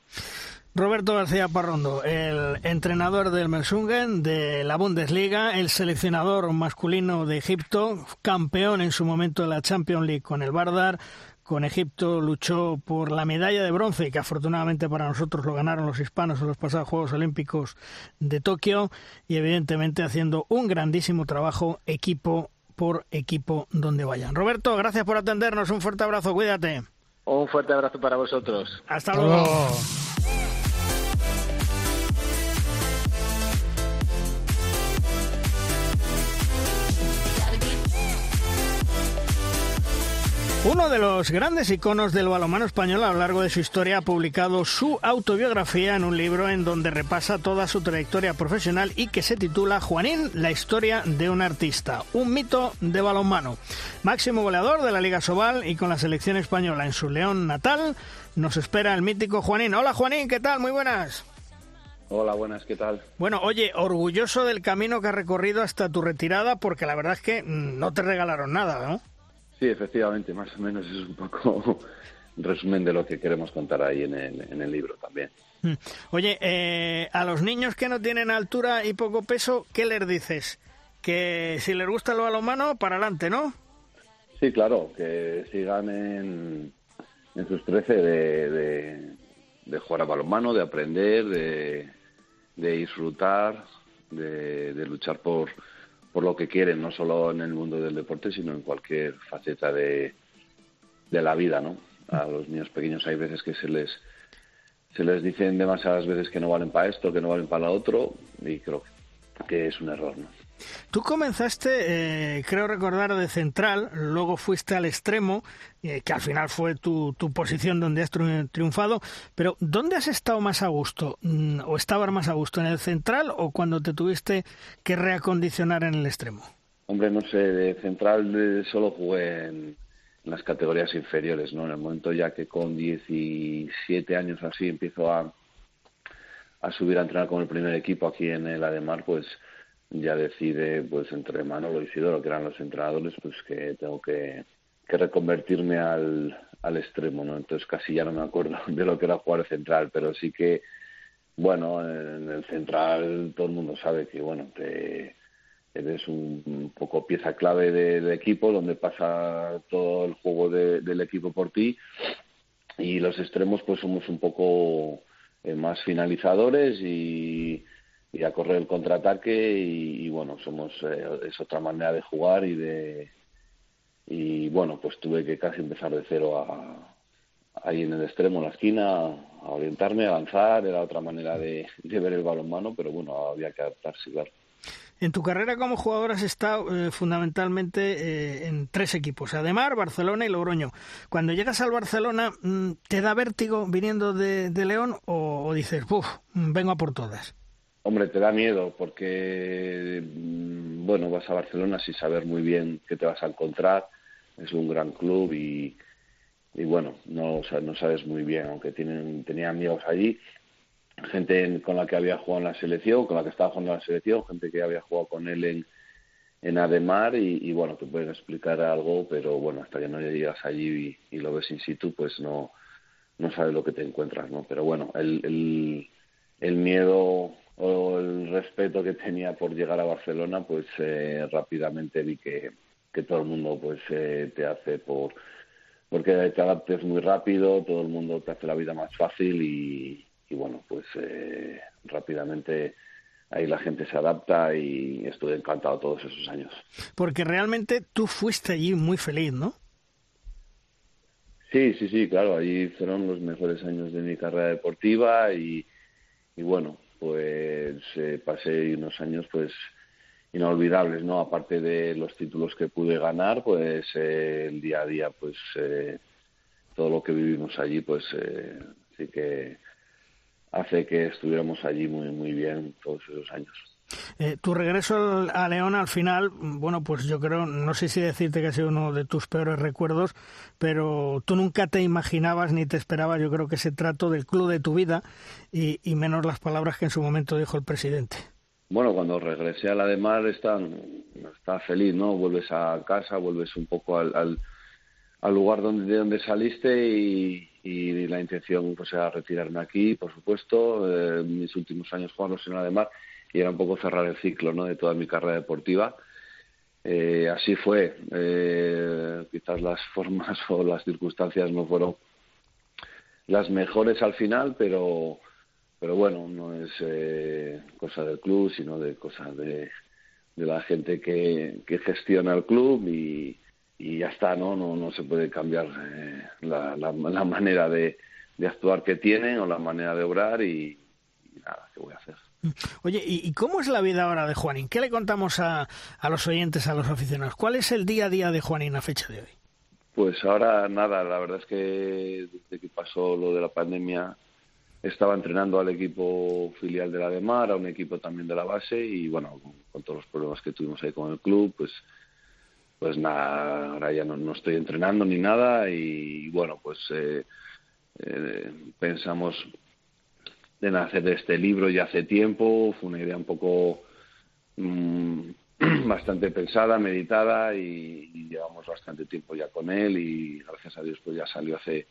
Roberto García Parrondo, el entrenador del Melsungen, de la Bundesliga, el seleccionador masculino de Egipto, campeón en su momento de la Champions League con el Bardar, con Egipto luchó por la medalla de bronce, que afortunadamente para nosotros lo ganaron los hispanos en los pasados Juegos Olímpicos de Tokio, y evidentemente haciendo un grandísimo trabajo equipo por equipo donde vayan. Roberto, gracias por atendernos, un fuerte abrazo, cuídate. Un fuerte abrazo para vosotros. Hasta luego. Uno de los grandes iconos del balonmano español a lo largo de su historia ha publicado su autobiografía en un libro en donde repasa toda su trayectoria profesional y que se titula Juanín, la historia de un artista, un mito de balonmano. Máximo goleador de la Liga Sobal y con la selección española en su León natal, nos espera el mítico Juanín. Hola Juanín, ¿qué tal? Muy buenas. Hola, buenas, ¿qué tal? Bueno, oye, orgulloso del camino que has recorrido hasta tu retirada porque la verdad es que no te regalaron nada, ¿no? Sí, efectivamente, más o menos es un poco resumen de lo que queremos contar ahí en el, en el libro también. Mm. Oye, eh, a los niños que no tienen altura y poco peso, ¿qué les dices? Que si les gusta el balonmano, para adelante, ¿no? Sí, claro, que sigan en, en sus 13 de, de, jugar a balonmano, de aprender, de, de disfrutar, de, de luchar por, por lo que quieren, no solo en el mundo del deporte, sino en cualquier faceta de, de la vida, ¿no? A los niños pequeños hay veces que se les se les dicen demasiadas veces que no valen para esto, que no valen para lo otro, y creo que es un error, ¿no? Tú comenzaste, eh, creo recordar, de central, luego fuiste al extremo, eh, que al final fue tu, tu posición donde has triunfado, pero ¿dónde has estado más a gusto? Mm, ¿O estabas más a gusto, en el central o cuando te tuviste que reacondicionar en el extremo? Hombre, no sé, de central solo jugué en, las categorías inferiores, ¿no? En el momento ya que con 17 años así empiezo a, a subir a entrenar con el primer equipo aquí en el Ademar, pues ya decide, pues entre Manolo y Isidoro, que eran los entrenadores, pues que tengo que, que reconvertirme al, al extremo, ¿no? Entonces casi ya no me acuerdo de lo que era jugar central, pero sí que, bueno, en el central todo el mundo sabe que, bueno, te, eres un, poco pieza clave del equipo, donde pasa todo el juego del equipo por ti, y los extremos pues somos un poco eh, más finalizadores y y a correr el contraataque y, bueno somos eh, es otra manera de jugar y de y bueno pues tuve que casi empezar de cero a, ahí en el extremo en la esquina a orientarme a avanzar era otra manera de, ver el balonmano pero bueno había que adaptarse claro en tu carrera como jugador has estado eh, fundamentalmente eh, en tres equipos, Ademar, Barcelona y Logroño. Cuando llegas al Barcelona, mm, ¿te da vértigo viniendo de, León o, o dices, uff, vengo a por todas? Hombre, te da miedo porque, mm, bueno, vas a Barcelona sin saber muy bien qué te vas a encontrar. Es un gran club y, y bueno, no, sabes muy bien, aunque tienen, tenía amigos allí, gente con la que había jugado en la selección, con la que estaba jugando en la selección, gente que había jugado con él en, en Ademar y, y bueno, te pueden explicar algo, pero bueno, hasta que no llegas allí y, y lo ves in situ, pues no, no sabes lo que te encuentras, ¿no? Pero bueno, el, el, el miedo o el respeto que tenía por llegar a Barcelona, pues eh, rápidamente vi que, que todo el mundo pues eh, te hace por porque te adaptes muy rápido, todo el mundo te hace la vida más fácil y, y bueno, pues eh, rápidamente ahí la gente se adapta y estuve encantado todos esos años. Porque realmente tú fuiste allí muy feliz, ¿no? Sí, sí, sí, claro, allí fueron los mejores años de mi carrera deportiva y, y bueno, pues eh, pasé unos años pues inolvidables, ¿no? Aparte de los títulos que pude ganar, pues eh, el día a día, pues eh, todo lo que vivimos allí, pues sí que hace que estuviéramos allí muy muy bien todos esos años. Eh, tu regreso a León al final, bueno, pues yo creo, no sé si decirte que ha sido uno de tus peores recuerdos, pero tú nunca te imaginabas ni te esperabas, yo creo que ese trato del club de tu vida y, menos las palabras que en su momento dijo el presidente. Bueno, cuando regresé a la de Mar está, está feliz, ¿no? Vuelves a casa, vuelves un poco al, al, lugar donde, de donde saliste y, la intención pues era retirarme aquí, por supuesto. Eh, mis últimos años jugando en la de Mar y era un poco cerrar el ciclo ¿no? de toda mi carrera deportiva. Eh, así fue. Eh, quizás las formas o las circunstancias no fueron las mejores al final, pero, pero bueno, no es eh, cosa del club, sino de cosas de, de la gente que, que gestiona el club y, y ya está, ¿no? No, no se puede cambiar eh, la, la, la, manera de, de actuar que tienen o la manera de obrar y, y nada, ¿qué voy a hacer? Oye, ¿y, cómo es la vida ahora de Juanín? ¿Qué le contamos a, a, los oyentes, a los aficionados? ¿Cuál es el día a día de Juanín a fecha de hoy? Pues ahora nada, la verdad es que desde que pasó lo de la pandemia estaba entrenando al equipo filial de la de Mar, a un equipo también de la base y bueno, con, todos los problemas que tuvimos ahí con el club, pues pues nada, ahora ya no, estoy entrenando ni nada y, bueno, pues eh, eh, pensamos en hacer este libro ya hace tiempo, fue una idea un poco mm, bastante pensada, meditada y, y, llevamos bastante tiempo ya con él y gracias a Dios pues ya salió hace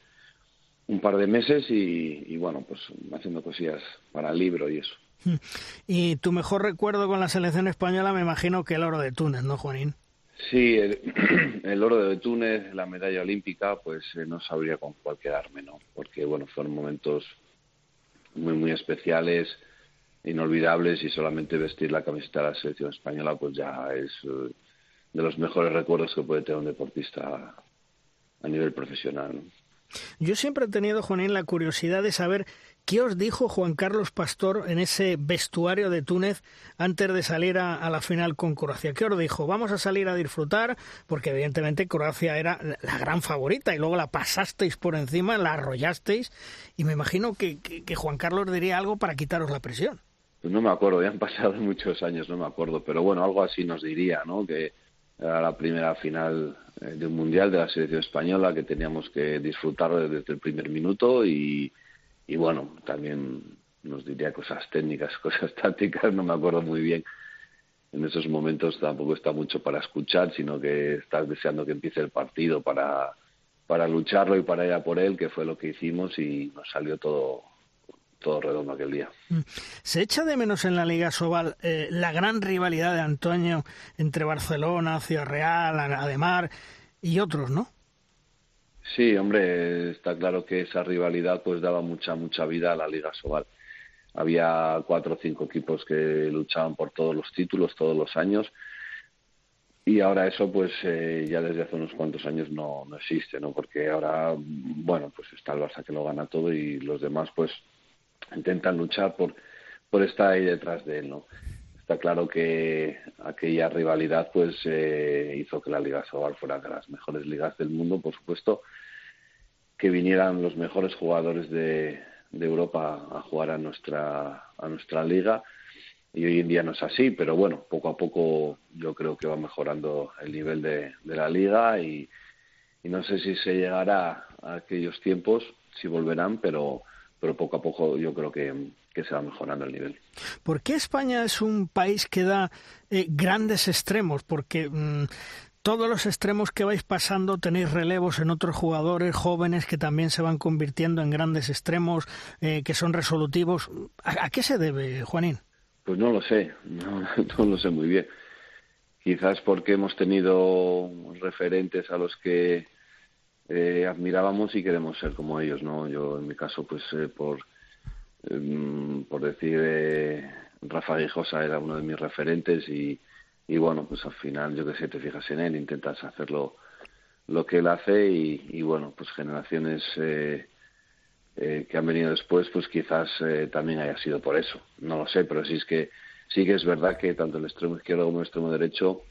un par de meses y, bueno, pues haciendo cosillas para el libro y eso. Y tu mejor recuerdo con la selección española me imagino que el oro de Túnez, ¿no, Juanín? Sí, el, oro de Túnez, la medalla olímpica, pues eh, no sabría con cuál quedarme, ¿no? Porque, bueno, fueron momentos muy, muy especiales, inolvidables y solamente vestir la camiseta de la selección española, pues ya es eh, de los mejores recuerdos que puede tener un deportista a nivel profesional. Yo siempre he tenido, Juanín, la curiosidad de saber qué os dijo Juan Carlos Pastor en ese vestuario de Túnez antes de salir a, la final con Croacia. ¿Qué os dijo? Vamos a salir a disfrutar, porque evidentemente Croacia era la gran favorita y luego la pasasteis por encima, la arrollasteis y me imagino que, que, Juan Carlos diría algo para quitaros la presión. No me acuerdo, ya han pasado muchos años, no me acuerdo, pero bueno, algo así nos diría, ¿no? Que era la primera final eh, de un mundial de la selección española que teníamos que disfrutar desde el primer minuto y, y bueno, también nos diría cosas técnicas, cosas tácticas, no me acuerdo muy bien. En esos momentos tampoco está mucho para escuchar, sino que estás deseando que empiece el partido para, para lucharlo y para ir a por él, que fue lo que hicimos y nos salió todo, todo redondo aquel día. Mm. ¿Se echa de menos en la Liga Sobal eh, la gran rivalidad de Antonio entre Barcelona, Ciudad Real, Ademar y otros, no? Sí, hombre, está claro que esa rivalidad pues daba mucha, mucha vida a la Liga Sobal. Había cuatro o cinco equipos que luchaban por todos los títulos todos los años y ahora eso pues eh, ya desde hace unos cuantos años no, no existe, ¿no? Porque ahora, bueno, pues está el Barça que lo gana todo y los demás pues intentan luchar por, por estar ahí detrás de él, ¿no? Está claro que aquella rivalidad pues eh, hizo que la Liga Sobal fuera de las mejores ligas del mundo, por supuesto, que vinieran los mejores jugadores de, de Europa a jugar a nuestra, a nuestra liga. Y hoy en día no es así, pero bueno, poco a poco yo creo que va mejorando el nivel de, de la liga y, y no sé si se llegará a aquellos tiempos, si volverán, pero pero poco a poco yo creo que, se va mejorando el nivel. ¿Por qué España es un país que da eh, grandes extremos? Porque mm, todos los extremos que vais pasando tenéis relevos en otros jugadores jóvenes que también se van convirtiendo en grandes extremos, eh, que son resolutivos. ¿A, qué se debe, Juanín? Pues no lo sé, no, no lo sé muy bien. Quizás porque hemos tenido referentes a los que eh, admirábamos y queremos ser como ellos, ¿no? Yo en mi caso, pues eh, por por decir, eh, Rafa Guijosa era uno de mis referentes y, y bueno, pues al final, yo que sé, te fijas en él, intentas hacerlo lo que él hace y, y bueno, pues generaciones eh, eh, que han venido después, pues quizás eh, también haya sido por eso. No lo sé, pero sí es que sí que es verdad que tanto el extremo izquierdo como el extremo derecho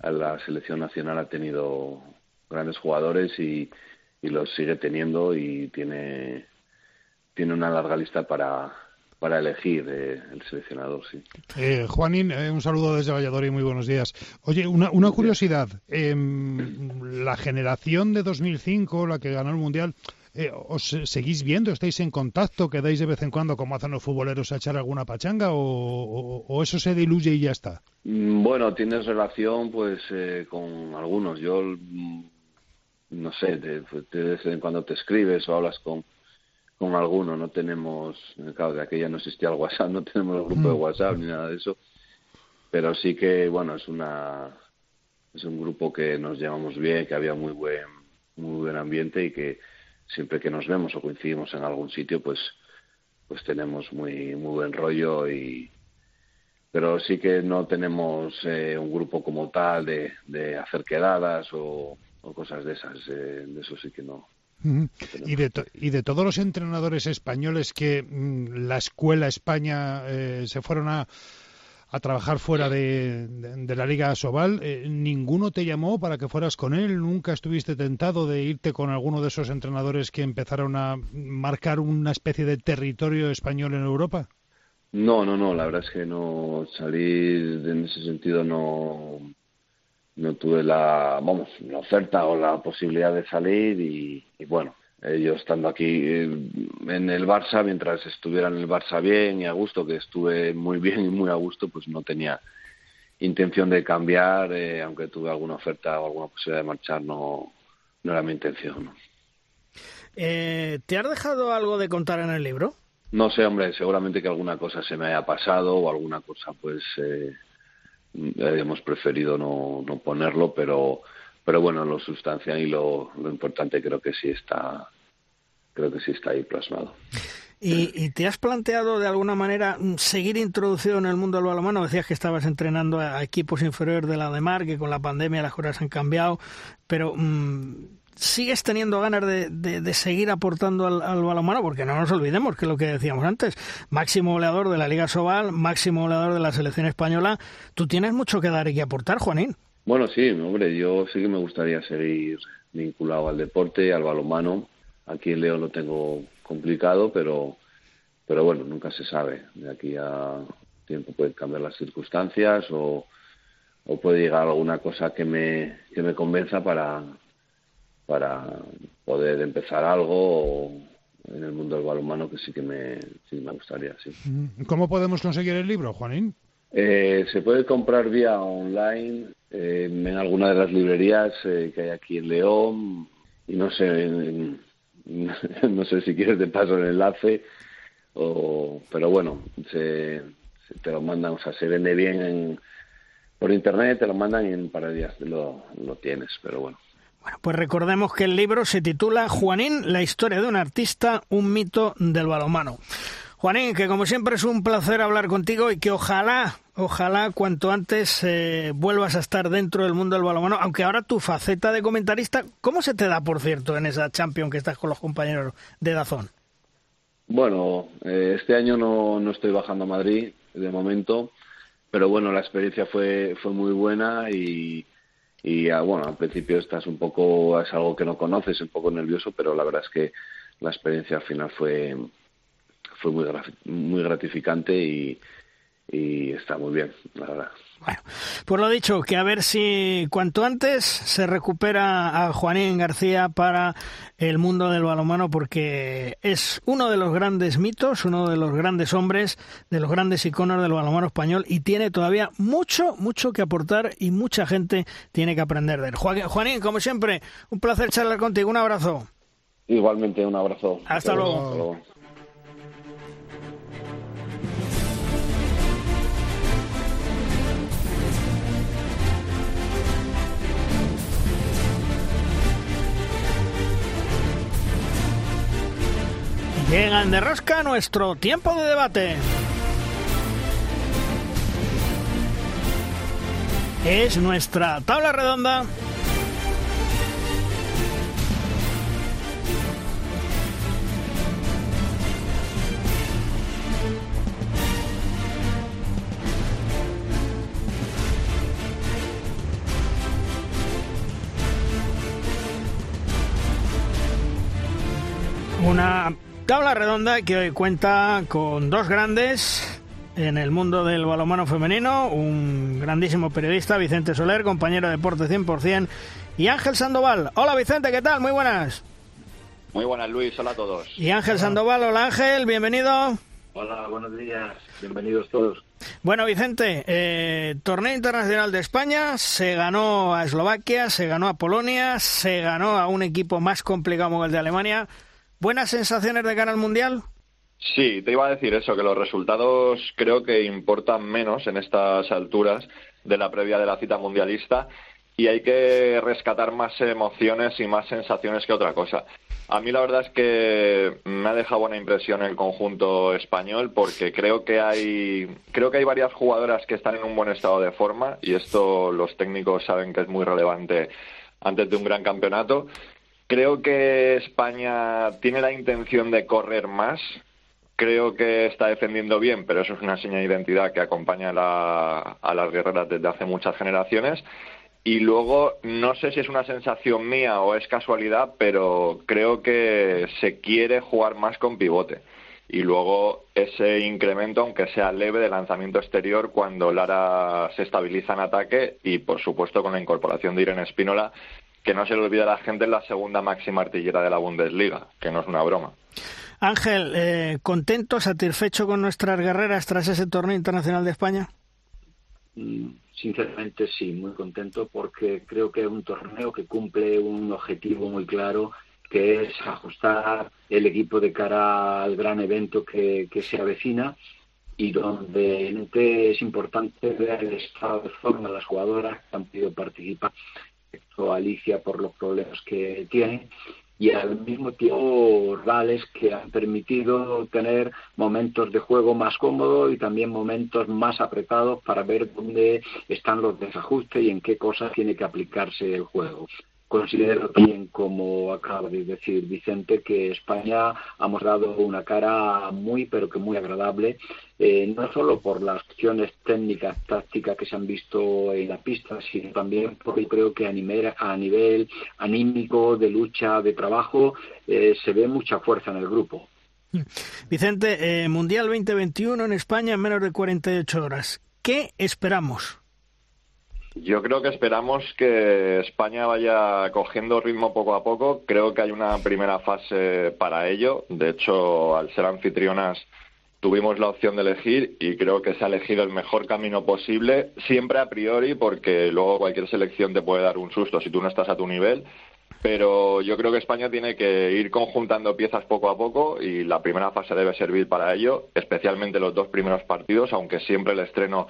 a la selección nacional ha tenido grandes jugadores y, los sigue teniendo y tiene, tiene una larga lista para, para elegir eh, el seleccionador, sí. Eh, Juanín, eh, un saludo desde Valladolid, muy buenos días. Oye, una, una curiosidad. Em, la generación de 2005, la que ganó el Mundial, ¿os seguís viendo? ¿Estáis en contacto? ¿Quedáis de vez en cuando, como hacen los futboleros, a echar alguna pachanga? ¿O, eso se diluye y ya está? Mm, bueno, tienes relación pues con algunos. Yo mm, no sé, de, vez en cuando te escribes o hablas con, con alguno, no tenemos, claro, de aquella no existía el WhatsApp, no tenemos el grupo de mm. WhatsApp ni nada de eso, pero sí que, bueno, es una, es un grupo que nos llevamos bien, que había muy buen, muy buen ambiente y que siempre que nos vemos o coincidimos en algún sitio, pues, pues tenemos muy, muy buen rollo y, pero sí que no tenemos eh, un grupo como tal de, de hacer quedadas o, o cosas de esas. Eh, de eso sí que no. Y, de y de todos los entrenadores españoles que mm, la escuela España eh, se fueron a, a trabajar fuera de, la Liga Sobal. Eh, ¿Ninguno te llamó para que fueras con él? ¿Nunca estuviste tentado de irte con alguno de esos entrenadores que empezaron a marcar una especie de territorio español en Europa? No, no, no, la verdad es que no salir en ese sentido no no tuve la vamos la oferta o la posibilidad de salir y, y bueno yo estando aquí eh, en el Barça, mientras estuviera en el Barça bien y a gusto, que estuve muy bien y muy a gusto, pues no tenía intención de cambiar, eh, aunque tuve alguna oferta o alguna posibilidad de marchar, no, no era mi intención. Eh, ¿Te has dejado algo de contar en el libro? No sé, hombre, seguramente que alguna cosa se me haya pasado o alguna cosa, pues, eh, habíamos preferido no, no ponerlo, pero pero bueno, lo sustancial y lo, lo importante creo que sí está creo que sí está ahí plasmado. ¿Y, te has planteado de alguna manera seguir introducido en el mundo del balonmano? Decías que estabas entrenando a equipos inferiores de la de Mar, que con la pandemia las cosas han cambiado, pero mm, ¿sigues teniendo ganas de, de, seguir aportando al, al, balonmano? Porque no nos olvidemos que lo que decíamos antes, máximo goleador de la Liga Sobal, máximo goleador de la selección española, tú tienes mucho que dar y que aportar, Juanín. Bueno, sí, hombre, yo sí que me gustaría seguir vinculado al deporte, al balonmano. Aquí en León lo tengo complicado, pero, pero bueno, nunca se sabe. De aquí a tiempo pueden cambiar las circunstancias o, o puede llegar alguna cosa que me, que me convenza para, para poder empezar algo en el mundo del balonmano que sí que me, sí me gustaría, sí. ¿Cómo podemos conseguir el libro, Juanín? Eh, se puede comprar vía online eh, en alguna de las librerías eh, que hay aquí en León y no sé no sé si quieres te paso el enlace o pero bueno se, te lo mandan o sea se vende bien en, por internet te lo mandan y en un par de días lo, lo tienes pero bueno pues recordemos que el libro se titula Juanín, la historia de un artista, un mito del balomano. Juanín, que como siempre es un placer hablar contigo y que ojalá, ojalá cuanto antes eh, vuelvas a estar dentro del mundo del balonmano, aunque ahora tu faceta de comentarista, ¿cómo se te da, por cierto, en esa Champions que estás con los compañeros de Dazón? Bueno, eh, este año no, no estoy bajando a Madrid de momento, pero bueno, la experiencia fue, fue muy buena y, y ah, bueno, al principio estás un poco, es algo que no conoces, un poco nervioso, pero la verdad es que la experiencia al final fue, fue muy, muy gratificante y, y está muy bien, la verdad. Bueno, pues lo dicho, que a ver si cuanto antes se recupera a Juanín García para el mundo del balonmano, porque es uno de los grandes mitos, uno de los grandes hombres, de los grandes iconos del balonmano español y tiene todavía mucho, mucho que aportar y mucha gente tiene que aprender de él. Juanín, como siempre, un placer charlar contigo, un abrazo. Igualmente, un abrazo. Hasta, luego. Llegan de rosca nuestro tiempo de debate. Es nuestra tabla redonda. Una Tabla redonda que hoy cuenta con dos grandes en el mundo del balonmano femenino, un grandísimo periodista, Vicente Soler, compañero de Deporte 100%, y Ángel Sandoval. Hola Vicente, ¿qué tal? Muy buenas. Muy buenas Luis, hola a todos. Y Ángel Sandoval, hola Ángel, bienvenido. Hola, buenos días, bienvenidos todos. Bueno, Vicente, eh, torneo internacional de España, se ganó a Eslovaquia, se ganó a Polonia, se ganó a un equipo más complicado como el de Alemania. ¿Buenas sensaciones de cara al Mundial? Sí, te iba a decir eso, que los resultados creo que importan menos en estas alturas de la previa de la cita mundialista y hay que rescatar más emociones y más sensaciones que otra cosa. A mí la verdad es que me ha dejado buena impresión el conjunto español porque creo que hay creo que hay varias jugadoras que están en un buen estado de forma y esto los técnicos saben que es muy relevante antes de un gran campeonato Creo que España tiene la intención de correr más creo que está defendiendo bien, pero eso es una seña de identidad que acompaña a las guerreras desde hace muchas generaciones. Y luego, no sé si es una sensación mía o es casualidad, pero creo que se quiere jugar más con pivote. Y luego ese incremento, aunque sea leve, de lanzamiento exterior cuando Lara se estabiliza en ataque y, por supuesto, con la incorporación de Irene Espínola, que no se le olvide a la gente, es la segunda máxima artillera de la Bundesliga, que no es una broma. Ángel, eh, ¿contento, satisfecho con nuestras guerreras tras ese torneo internacional de España? Mm, sinceramente sí, muy contento porque creo que es un torneo que cumple un objetivo muy claro que es ajustar el equipo de cara al gran evento que, se avecina y donde es importante ver el estado de forma de las jugadoras que han podido participar, Alicia por los problemas que tiene y al mismo tiempo rivales que han permitido tener momentos de juego más cómodos y también momentos más apretados para ver dónde están los desajustes y en qué cosas tiene que aplicarse el juego. Considero también, como acaba de decir Vicente, que España ha mostrado una cara muy, pero que muy agradable, eh, no solo por las cuestiones técnicas, tácticas que se han visto en la pista, sino también porque creo que a nivel, a nivel anímico, de lucha, de trabajo, eh, se ve mucha fuerza en el grupo. Vicente, eh, Mundial 2021 en España en menos de 48 horas. ¿Qué esperamos? Yo creo que esperamos que España vaya cogiendo ritmo poco a poco. Creo que hay una primera fase para ello. De hecho, al ser anfitrionas tuvimos la opción de elegir y creo que se ha elegido el mejor camino posible, siempre a priori, porque luego cualquier selección te puede dar un susto si tú no estás a tu nivel. Pero yo creo que España tiene que ir conjuntando piezas poco a poco y la primera fase debe servir para ello, especialmente los dos primeros partidos, aunque siempre el estreno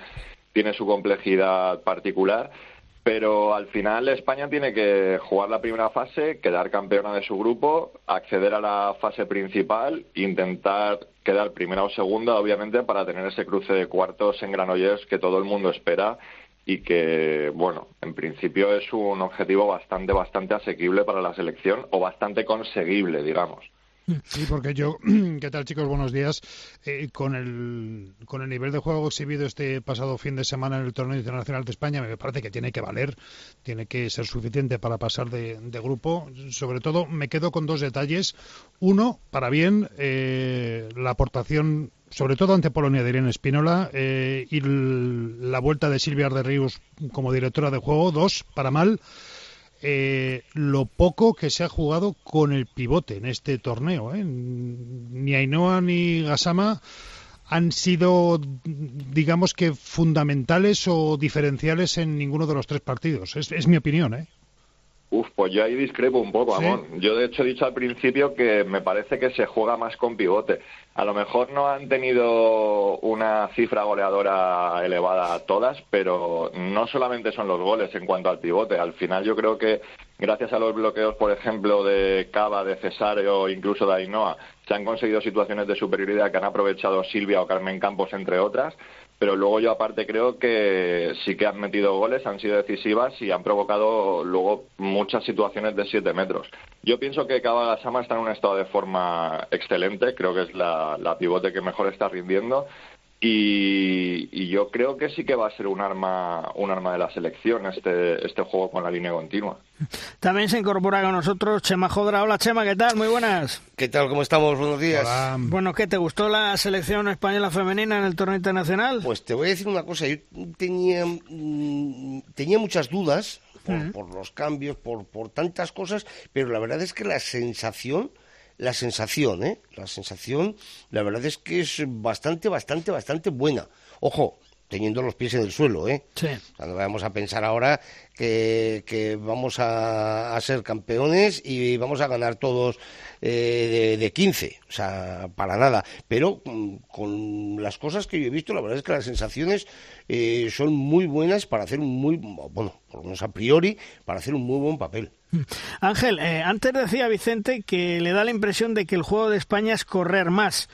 tiene su complejidad particular, pero al final España tiene que jugar la primera fase, quedar campeona de su grupo, acceder a la fase principal, intentar quedar primera o segunda, obviamente, para tener ese cruce de cuartos en Granollers que todo el mundo espera y que, bueno, en principio es un objetivo bastante, bastante asequible para la selección o bastante conseguible, digamos. Sí, porque yo, ¿qué tal chicos? Buenos días. Eh, con, el, con el nivel de juego exhibido este pasado fin de semana en el torneo internacional de España, me parece que tiene que valer, tiene que ser suficiente para pasar de, grupo. Sobre todo, me quedo con dos detalles. Uno, para bien, eh, la aportación sobre todo ante Polonia de Irene Espínola eh, y la vuelta de Silvia de Ríos como directora de juego. Dos, para mal, eh, lo poco que se ha jugado con el pivote en este torneo. ¿eh? Ni Ainhoa ni Gasama han sido, digamos que, fundamentales o diferenciales en ninguno de los tres partidos. Es, es mi opinión, ¿eh? Uf, pues yo ahí discrepo un poco, Amón. Yo de hecho he dicho al principio que me parece que se juega más con pivote. A lo mejor no han tenido una cifra goleadora elevada todas, pero no solamente son los goles en cuanto al pivote. Al final yo creo que gracias a los bloqueos, por ejemplo, de Cava, de Cesario o incluso de Ainhoa, se han conseguido situaciones de superioridad que han aprovechado Silvia o Carmen Campos, entre otras pero luego yo aparte creo que sí que han metido goles, han sido decisivas y han provocado luego muchas situaciones de siete metros. Yo pienso que Cava Sama está en un estado de forma excelente, creo que es la, la pivote que mejor está rindiendo y, yo creo que sí que va a ser un arma, un arma de la selección este, este juego con la línea continua. También se incorpora con nosotros Chema Jodra. Hola Chema, ¿qué tal? Muy buenas. ¿Qué tal? ¿Cómo estamos? Buenos días. Bueno, ¿qué te gustó la selección española femenina en el torneo internacional? Pues te voy a decir una cosa. Yo tenía, mm, tenía muchas dudas por, por los cambios, por, por tantas cosas, pero la verdad es que la sensación la sensación, ¿eh? La sensación, la verdad es que es bastante, bastante, bastante buena. Ojo, teniendo los pies en el suelo, ¿eh? Sí. Cuando vamos a pensar ahora que, que vamos a, ser campeones y vamos a ganar todos eh, de, de, 15, o sea, para nada. Pero mm, con las cosas que yo he visto, la verdad es que las sensaciones eh, son muy buenas para hacer un muy, bueno, por lo menos a priori, para hacer un muy buen papel. Ángel, eh, antes decía Vicente que le da la impresión de que el juego de España es correr más.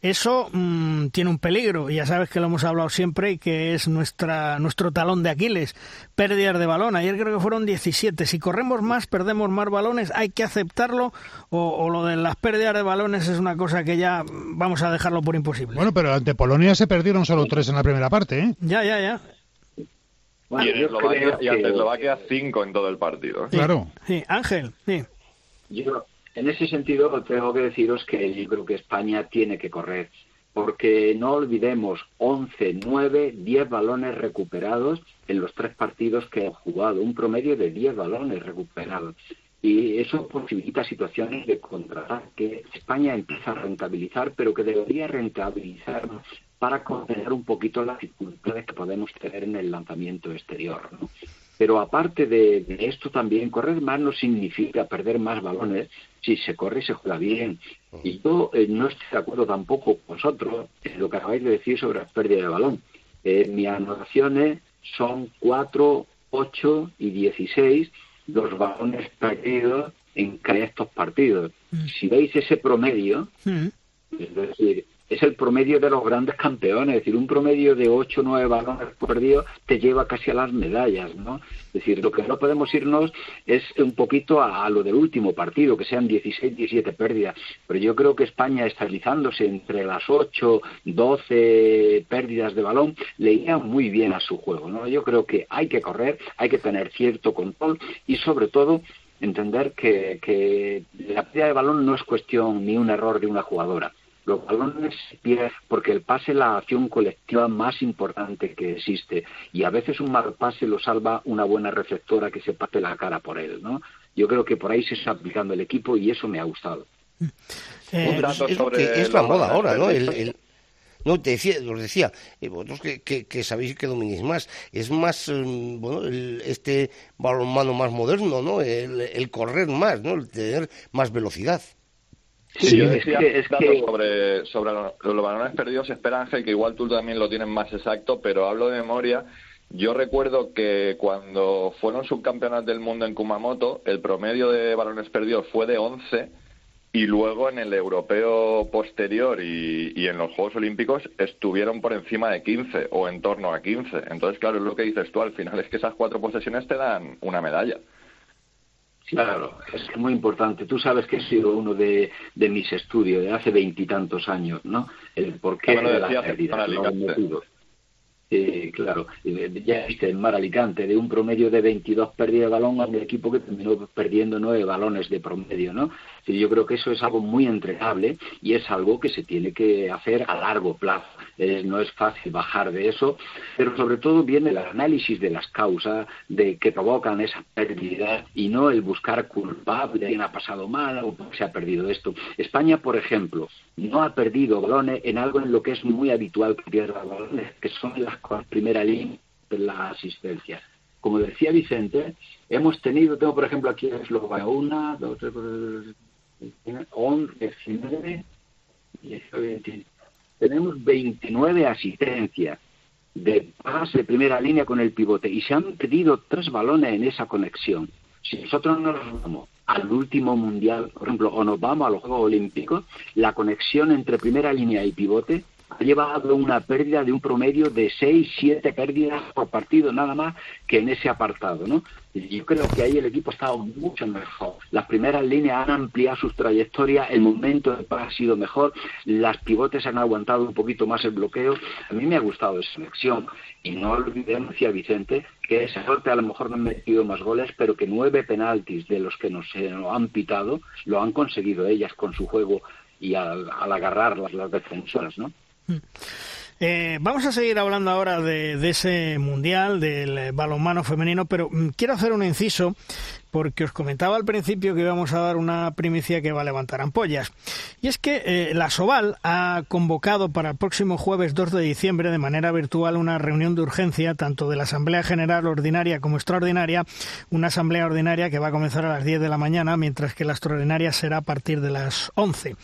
Eso mm, tiene un peligro, y ya sabes que lo hemos hablado siempre y que es nuestra, nuestro talón de Aquiles, pérdidas de balón. Ayer creo que fueron 17. Si corremos más, perdemos más balones, hay que aceptarlo, o, lo de las pérdidas de balones es una cosa que ya vamos a dejarlo por imposible. Bueno, pero ante Polonia se perdieron solo tres en la primera parte, ¿eh? Ya, ya, ya. y, Eslovaquia, ante Eslovaquia cinco en todo el partido. Claro. Sí, Ángel, sí. Yo, en ese sentido, tengo que deciros que yo creo que España tiene que correr, porque no olvidemos 11, 9, 10 balones recuperados en los tres partidos que han jugado, un promedio de 10 balones recuperados. Y eso posibilita situaciones de contratar que España empieza a rentabilizar, pero que debería rentabilizar para contener un poquito las dificultades que podemos tener en el lanzamiento exterior. Pero aparte de, esto también, correr más no significa perder más balones si se corre y se juega bien. Y yo eh, no estoy de acuerdo tampoco con vosotros en lo que acabáis de decir sobre la pérdida de balón. Eh, mis anotaciones son 4, 8 y 16 los balones perdidos en estos partidos. Mm. Si veis ese promedio, mm. es decir, es el promedio de los grandes campeones, es decir, un promedio de 8 o 9 balones perdidos te lleva casi a las medallas, ¿no? Es decir, lo que no podemos irnos es un poquito a, lo del último partido, que sean 16, 17 pérdidas, pero yo creo que España estabilizándose entre las 8, 12 pérdidas de balón, le iría muy bien a su juego, ¿no? Yo creo que hay que correr, hay que tener cierto control y sobre todo entender que la pérdida de balón no es cuestión ni un error de una jugadora los balones pierden porque el pase es la acción colectiva más importante que existe y a veces un mal pase lo salva una buena receptora que se parte la cara por él, ¿no? Yo creo que por ahí se está aplicando el equipo y eso me ha gustado. Eh, es, la moda ahora, ¿no? no, te decía, os decía, eh, vosotros que, sabéis que dominéis más, es más, mm, bueno, el, este balonmano más moderno, ¿no? El, el, correr más, ¿no? El tener más velocidad. Sí, yo decía es que, sobre, sobre los, balones perdidos, espera Ángel, que igual tú también lo tienes más exacto, pero hablo de memoria. Yo recuerdo que cuando fueron subcampeonas del mundo en Kumamoto, el promedio de balones perdidos fue de 11 y luego en el europeo posterior y, y, en los Juegos Olímpicos estuvieron por encima de 15 o en torno a 15. Entonces, claro, es lo que dices tú, al final es que esas cuatro posesiones te dan una medalla. Claro, es muy importante. Tú sabes que he sido uno de, de mis estudios de hace veintitantos años, ¿no? El porqué de las pérdidas, Sí, claro. Ya viste en Mar Alicante, de un promedio de 22 pérdidas de balón a un equipo que terminó perdiendo nueve balones de promedio, ¿no? Yo creo que eso es algo muy entregable y es algo que se tiene que hacer a largo plazo. no es fácil bajar de eso, pero sobre todo viene el análisis de las causas de que provocan esa pérdida y no el buscar culpable, quién ha pasado mal o se ha perdido esto. España, por ejemplo, no ha perdido balones en algo en lo que es muy habitual que pierda balones, que son las primera línea de la asistencia como decía Vicente, hemos tenido, tengo por ejemplo aquí Eslovaquia, una, dos, tres, 19, tenemos 29 asistencias de pase de primera línea con el pivote y se han perdido tres balones en esa conexión. Si nosotros nos vamos al último mundial, por ejemplo, o nos vamos a los Juegos Olímpicos, la conexión entre primera línea y pivote ha llevado una pérdida de un promedio de 6, 7 pérdidas por partido, nada más que en ese apartado, ¿no? yo creo que ahí el equipo ha estado mucho mejor. Las primeras líneas han ampliado sus trayectorias, el momento de paz ha sido mejor, las pivotes han aguantado un poquito más el bloqueo. A mí me ha gustado esa selección. Y no olvidemos, decía Vicente, que esa suerte a lo mejor no han metido más goles, pero que nueve penaltis de los que nos, han pitado lo han conseguido ellas con su juego y al, agarrar las, las defensoras, ¿no? Eh, vamos a seguir hablando ahora de, ese mundial, del balonmano femenino, pero mm, quiero hacer un inciso porque os comentaba al principio que íbamos a dar una primicia que va a levantar ampollas. Y es que eh, la Soval ha convocado para el próximo jueves 2 de diciembre de manera virtual una reunión de urgencia tanto de la Asamblea General Ordinaria como Extraordinaria, una Asamblea Ordinaria que va a comenzar a las 10 de la mañana, mientras que la Extraordinaria será a partir de las 11.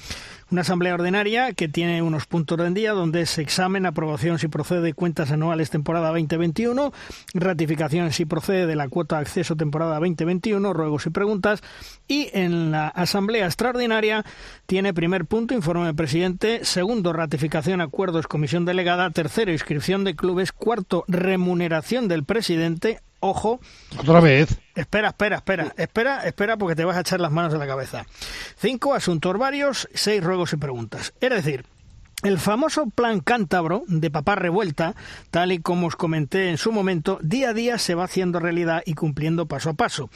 Una asamblea ordinaria que tiene unos puntos de día donde se examen, aprobación si procede de cuentas anuales temporada 2021, ratificación si procede de la cuota de acceso temporada 2021, ruegos y preguntas. Y en la asamblea extraordinaria tiene primer punto informe del presidente, segundo ratificación acuerdos comisión delegada, tercero inscripción de clubes, cuarto remuneración del presidente, ojo. Otra vez. Espera, espera, espera, espera, espera, porque te vas a echar las manos en la cabeza. Cinco asuntos varios, seis ruegos y preguntas. Es decir, el famoso plan cántabro de papá revuelta, tal y como os comenté en su momento, día a día se va haciendo realidad y cumpliendo paso a paso.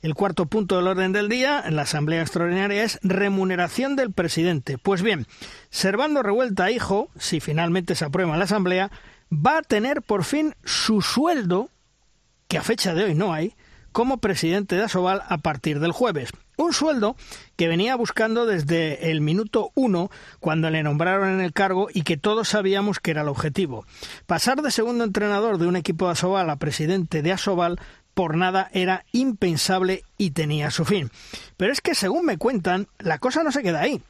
El cuarto punto del orden del día en la Asamblea Extraordinaria es remuneración del presidente. Pues bien, Servando Revuelta, hijo, si finalmente se aprueba en la Asamblea, va a tener por fin su sueldo que a fecha de hoy no hay, como presidente de Asobal a partir del jueves. Un sueldo que venía buscando desde el minuto uno cuando le nombraron en el cargo y que todos sabíamos que era el objetivo. Pasar de segundo entrenador de un equipo de Asobal a presidente de Asobal por nada era impensable y tenía su fin. Pero es que según me cuentan, la cosa no se queda ahí.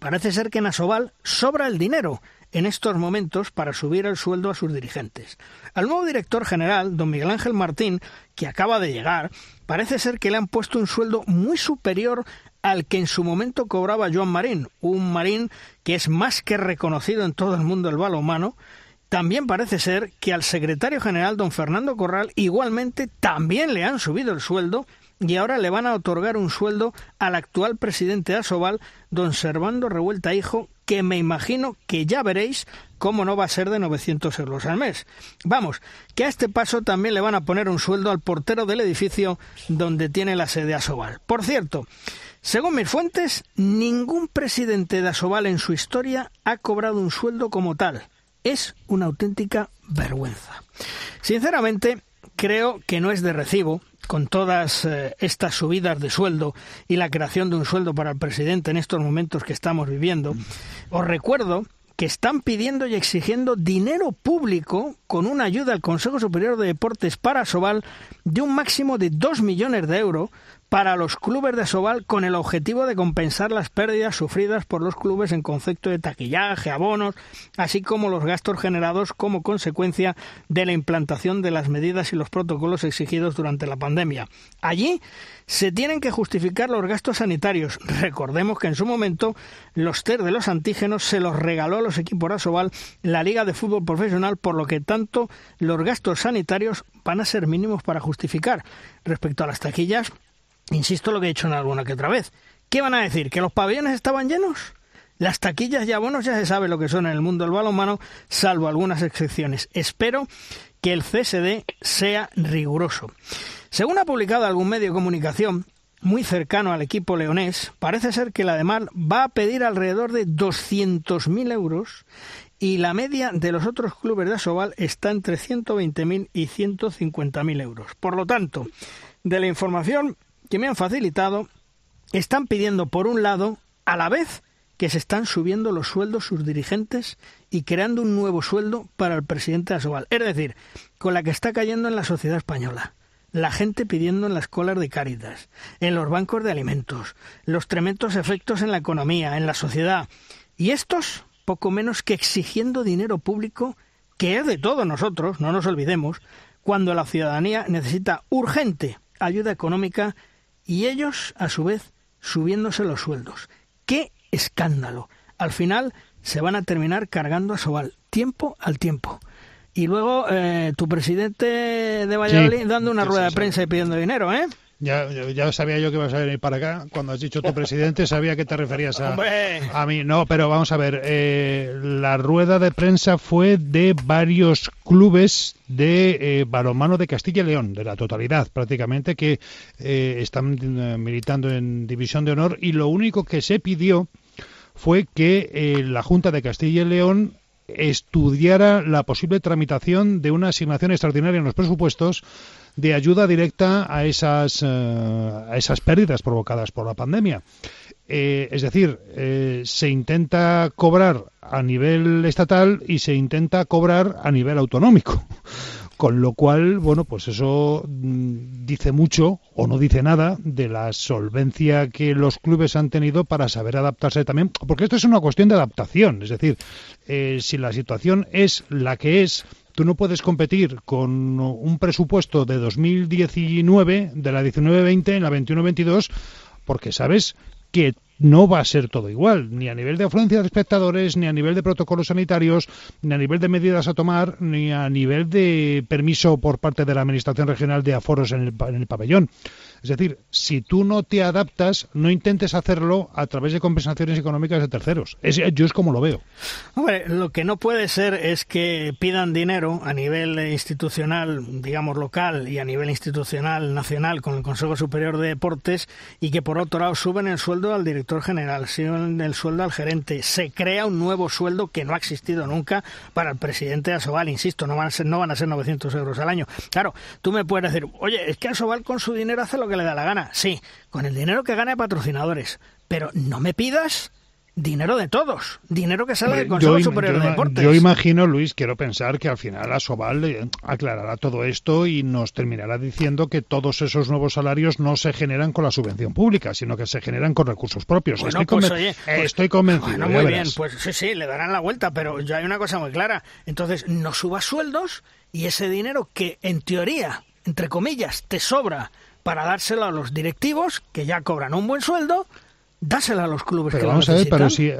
Parece ser que en Asobal sobra el dinero en estos momentos para subir el sueldo a sus dirigentes. Al nuevo director general, don Miguel Ángel Martín, que acaba de llegar, parece ser que le han puesto un sueldo muy superior al que en su momento cobraba Joan Marín, un Marín que es más que reconocido en todo el mundo del balonmano. También parece ser que al secretario general, don Fernando Corral, igualmente también le han subido el sueldo y ahora le van a otorgar un sueldo al actual presidente de Asobal, don Servando Revuelta Hijo, que me imagino que ya veréis cómo no va a ser de 900 euros al mes. Vamos, que a este paso también le van a poner un sueldo al portero del edificio donde tiene la sede Asobal. Por cierto, según mis fuentes, ningún presidente de Asobal en su historia ha cobrado un sueldo como tal. Es una auténtica vergüenza. Sinceramente, creo que no es de recibo con todas eh, estas subidas de sueldo y la creación de un sueldo para el presidente en estos momentos que estamos viviendo, os recuerdo que están pidiendo y exigiendo dinero público con una ayuda al Consejo Superior de Deportes para Sobal de un máximo de 2 millones de euros para los clubes de Sobal con el objetivo de compensar las pérdidas sufridas por los clubes en concepto de taquillaje, abonos, así como los gastos generados como consecuencia de la implantación de las medidas y los protocolos exigidos durante la pandemia. Allí se tienen que justificar los gastos sanitarios. Recordemos que en su momento los test de los antígenos se los regaló a los equipos de Asobal la Liga de Fútbol Profesional, por lo que tanto los gastos sanitarios van a ser mínimos para justificar. Respecto a las taquillas, Insisto lo que he dicho en alguna que otra vez. ¿Qué van a decir? ¿Que los pabellones estaban llenos? Las taquillas y abonos ya se sabe lo que son en el mundo del balonmano, salvo algunas excepciones. Espero que el CSD sea riguroso. Según ha publicado algún medio de comunicación muy cercano al equipo leonés, parece ser que la DEMAR va a pedir alrededor de 200.000 euros y la media de los otros clubes de Asobal está entre 120.000 y 150.000 euros. Por lo tanto, de la información que me han facilitado están pidiendo, por un lado, a la vez que se están subiendo los sueldos sus dirigentes y creando un nuevo sueldo para el presidente Asobal. Es decir, con la que está cayendo en la sociedad española. La gente pidiendo en las colas de Cáritas, en los bancos de alimentos, los tremendos efectos en la economía, en la sociedad. Y estos, poco menos que exigiendo dinero público, que es de todos nosotros, no nos olvidemos, cuando la ciudadanía necesita urgente ayuda económica y ellos, a su vez, subiéndose los sueldos. ¡Qué escándalo! Al final se van a terminar cargando a Sobal, tiempo al tiempo. Y luego eh, tu presidente de Valladolid dando una rueda de prensa y pidiendo dinero, ¿eh? Ya, ya sabía yo que ibas a venir para acá. Cuando has dicho tu presidente, sabía que te referías a, a mí. No, pero vamos a ver. Eh, la rueda de prensa fue de varios clubes de eh, balonmano de Castilla y León, de la totalidad prácticamente, que eh, están eh, militando en División de Honor. Y lo único que se pidió fue que la Junta de Castilla y León estudiara la posible tramitación de una asignación extraordinaria en los presupuestos de ayuda directa a esas, eh, a esas pérdidas provocadas por la pandemia. Eh, es decir, eh, se intenta cobrar a nivel estatal y se intenta cobrar a nivel autonómico. Con lo cual, bueno, pues eso mm, dice mucho o no dice nada de la solvencia que los clubes han tenido para saber adaptarse también, porque esto es una cuestión de adaptación, es decir, si la situación es la que es, tú no puedes competir con un presupuesto de 2019, de la 19-20 en la 21-22, porque sabes que no va a ser todo igual, ni a nivel de afluencia de espectadores, ni a nivel de protocolos sanitarios, ni a nivel de medidas a tomar, ni a nivel de permiso por parte de la Administración Regional de aforos en el, en el pabellón. Es decir, si tú no te adaptas, no intentes hacerlo a través de compensaciones económicas de terceros. Es, yo es como lo veo. Hombre, lo que no puede ser es que pidan dinero a nivel institucional, digamos local, y a nivel institucional nacional con el Consejo Superior de Deportes, y que por otro lado suben el sueldo al director general, suben el sueldo al gerente. Se crea un nuevo sueldo que no ha existido nunca para el presidente de Asobal, insisto, no van a ser, no van a ser 900 euros al año. Claro, tú me puedes decir, oye, es que Asobal con su dinero hace lo que le da la gana. Sí, con el dinero que gana de patrocinadores. Pero no me pidas dinero de todos, dinero que sale del Consejo Superior de Deportes. Yo imagino, Luis, quiero pensar que al final Asobal aclarará todo esto y nos terminará diciendo que todos esos nuevos salarios no se generan con la subvención pública, sino que se generan con recursos propios. estoy, pues, pues, estoy, convencido. muy bien, pues sí, sí, le darán la vuelta, pero ya hay una cosa muy clara. Entonces, no subas sueldos y ese dinero que en teoría, entre comillas, te sobra para dárselo a los directivos, que ya cobran un buen sueldo, dásela a los clubes pero que vamos a ver pero si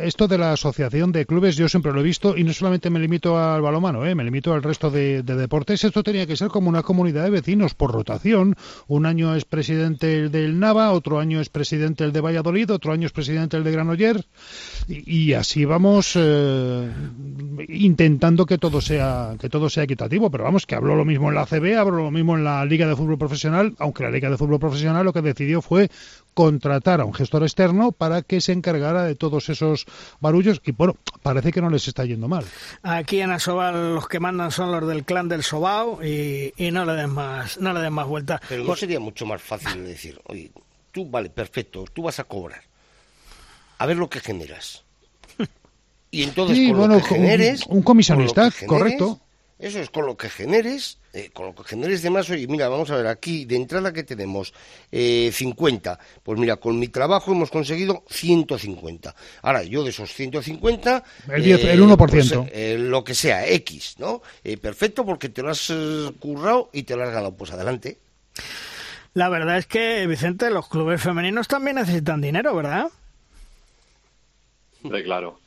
esto de la asociación de clubes yo siempre lo he visto y no solamente me limito al balomano ¿eh? me limito al resto de, deportes esto tenía que ser como una comunidad de vecinos por rotación un año es presidente el del Nava otro año es presidente el de Valladolid otro año es presidente el de Granoller y, así vamos eh, intentando que todo sea que todo sea equitativo pero vamos que hablo lo mismo en la CB hablo lo mismo en la Liga de Fútbol Profesional aunque la Liga de Fútbol Profesional lo que decidió fue contratar a un gestor externo para que se encargara de todos esos barullos y bueno, parece que no les está yendo mal. Aquí en Asobal los que mandan son los del clan del Sobao y, no le den más no le den más vuelta. Pero no sería mucho más fácil decir, oye, tú vale, perfecto, tú vas a cobrar. A ver lo que generas. Y entonces con lo que generes, un, comisionista, correcto eso es con lo que generes, eh, con lo que generes de más. Oye, mira, vamos a ver, aquí de entrada que tenemos eh, 50. Pues mira, con mi trabajo hemos conseguido 150. Ahora, yo de esos 150. El, el 1%. Eh, pues, eh, lo que sea, X, ¿no? perfecto, porque te lo has currado y te lo has ganado. Pues adelante. La verdad es que, Vicente, los clubes femeninos también necesitan dinero, ¿verdad? De claro.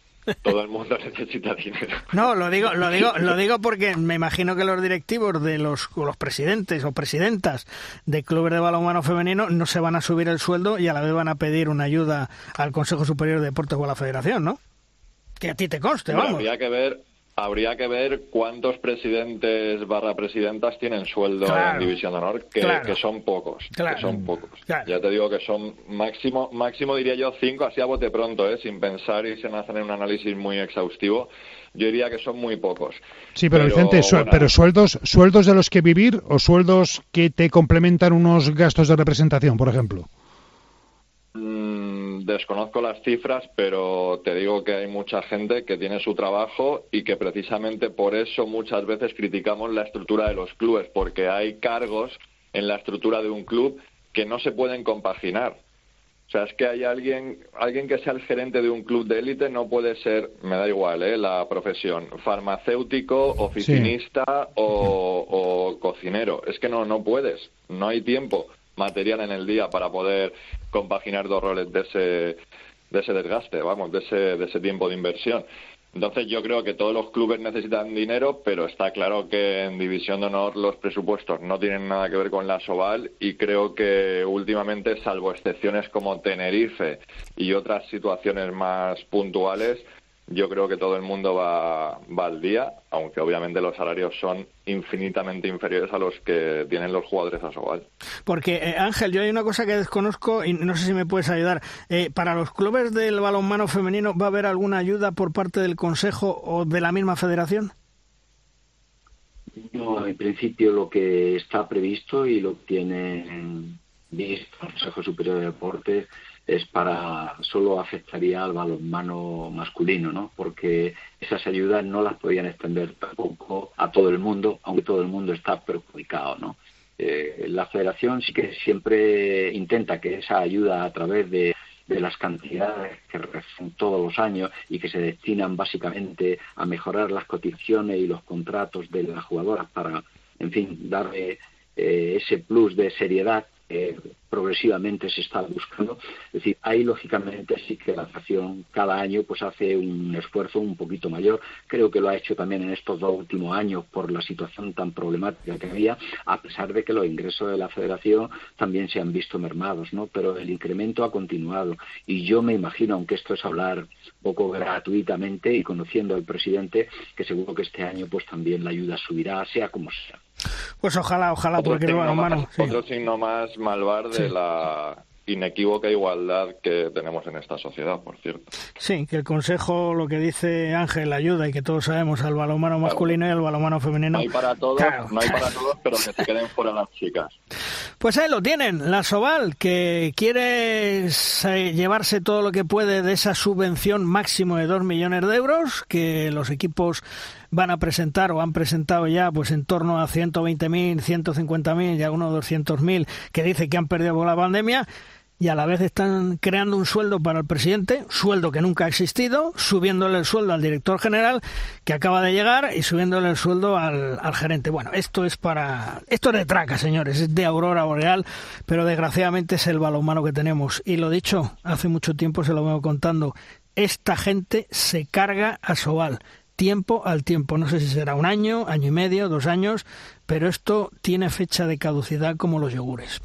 Todo el mundo necesita dinero. No, lo digo, lo digo, lo digo porque me imagino que los directivos de los, los presidentes o presidentas de clubes de balonmano femenino no se van a subir el sueldo y a la vez van a pedir una ayuda al Consejo Superior de Deportes o a la Federación, ¿no? Que a ti te conste, vamos. Habría que ver habría que ver cuántos presidentes barra presidentas tienen sueldo en División de Honor, que, son pocos. Que son pocos. Ya te digo que son máximo, máximo diría yo cinco, así a bote pronto, ¿eh? sin pensar y sin hacer un análisis muy exhaustivo. Yo diría que son muy pocos. Sí, pero, Vicente, pero sueldos, sueldos de los que vivir o sueldos que te complementan unos gastos de representación, por ejemplo. Mm, desconozco las cifras, pero te digo que hay mucha gente que tiene su trabajo y que precisamente por eso muchas veces criticamos la estructura de los clubes, porque hay cargos en la estructura de un club que no se pueden compaginar. O sea, es que hay alguien, alguien que sea el gerente de un club de élite no puede ser, me da igual, ¿eh? la profesión, farmacéutico, oficinista o, o, cocinero. Es que no, no puedes, no hay tiempo material en el día para poder compaginar dos roles de ese, de ese desgaste, vamos, de ese, de ese tiempo de inversión. Entonces yo creo que todos los clubes necesitan dinero, pero está claro que en División de Honor los presupuestos no tienen nada que ver con la Soval y creo que últimamente, salvo excepciones como Tenerife y otras situaciones más puntuales, yo creo que todo el mundo va, va al día, aunque obviamente los salarios son infinitamente inferiores a los que tienen los jugadores a Sobal. Porque, eh, Ángel, yo hay una cosa que desconozco y no sé si me puedes ayudar. Eh, ¿Para los clubes del balonmano femenino va a haber alguna ayuda por parte del Consejo o de la misma federación? No, en principio lo que está previsto y lo tiene visto el Consejo Superior de Deportes es para solo afectaría al balonmano masculino, ¿no? Porque esas ayudas no las podían extender tampoco a todo el mundo, aunque todo el mundo está perjudicado, ¿no? Eh, la Federación sí que siempre intenta que esa ayuda a través de de las cantidades que reciben todos los años y que se destinan básicamente a mejorar las cotizaciones y los contratos de las jugadoras para, en fin, darle eh, ese plus de seriedad eh, progresivamente se está buscando. Es decir, ahí lógicamente sí que la Federación cada año pues hace un esfuerzo un poquito mayor. Creo que lo ha hecho también en estos dos últimos años por la situación tan problemática que había, a pesar de que los ingresos de la Federación también se han visto mermados, ¿no? Pero el incremento ha continuado y yo me imagino, aunque esto es hablar poco gratuitamente y conociendo al presidente, que seguro que este año pues también la ayuda subirá, sea como sea. Pues ojalá, ojalá, otro porque signo, hermano. más, otro signo más malvar de la inequívoca igualdad que tenemos en esta sociedad, por cierto. Sí, que el Consejo, lo que dice Ángel, ayuda y que todos sabemos al balonmano masculino y al balonmano femenino. No hay para todos, Claro, no hay claro. para todos, pero que se queden fuera las chicas. Pues ahí lo tienen, la Soval, que quiere eh, llevarse todo lo que puede de esa subvención máximo de 2 millones de euros, que los equipos van a presentar o han presentado ya pues en torno a 120.000, 150.000 y algunos 200.000 que dice que han perdido por la pandemia y a la vez están creando un sueldo para el presidente, sueldo que nunca ha existido, subiéndole el sueldo al director general que acaba de llegar y subiéndole el sueldo al, al gerente. Bueno, esto es para esto es de traca, señores, es de aurora boreal, pero desgraciadamente es el balonmano que tenemos y lo dicho, hace mucho tiempo se lo vengo contando, esta gente se carga a Sobal tiempo al tiempo. No sé si será un año, año y medio, dos años, pero esto tiene fecha de caducidad como los yogures.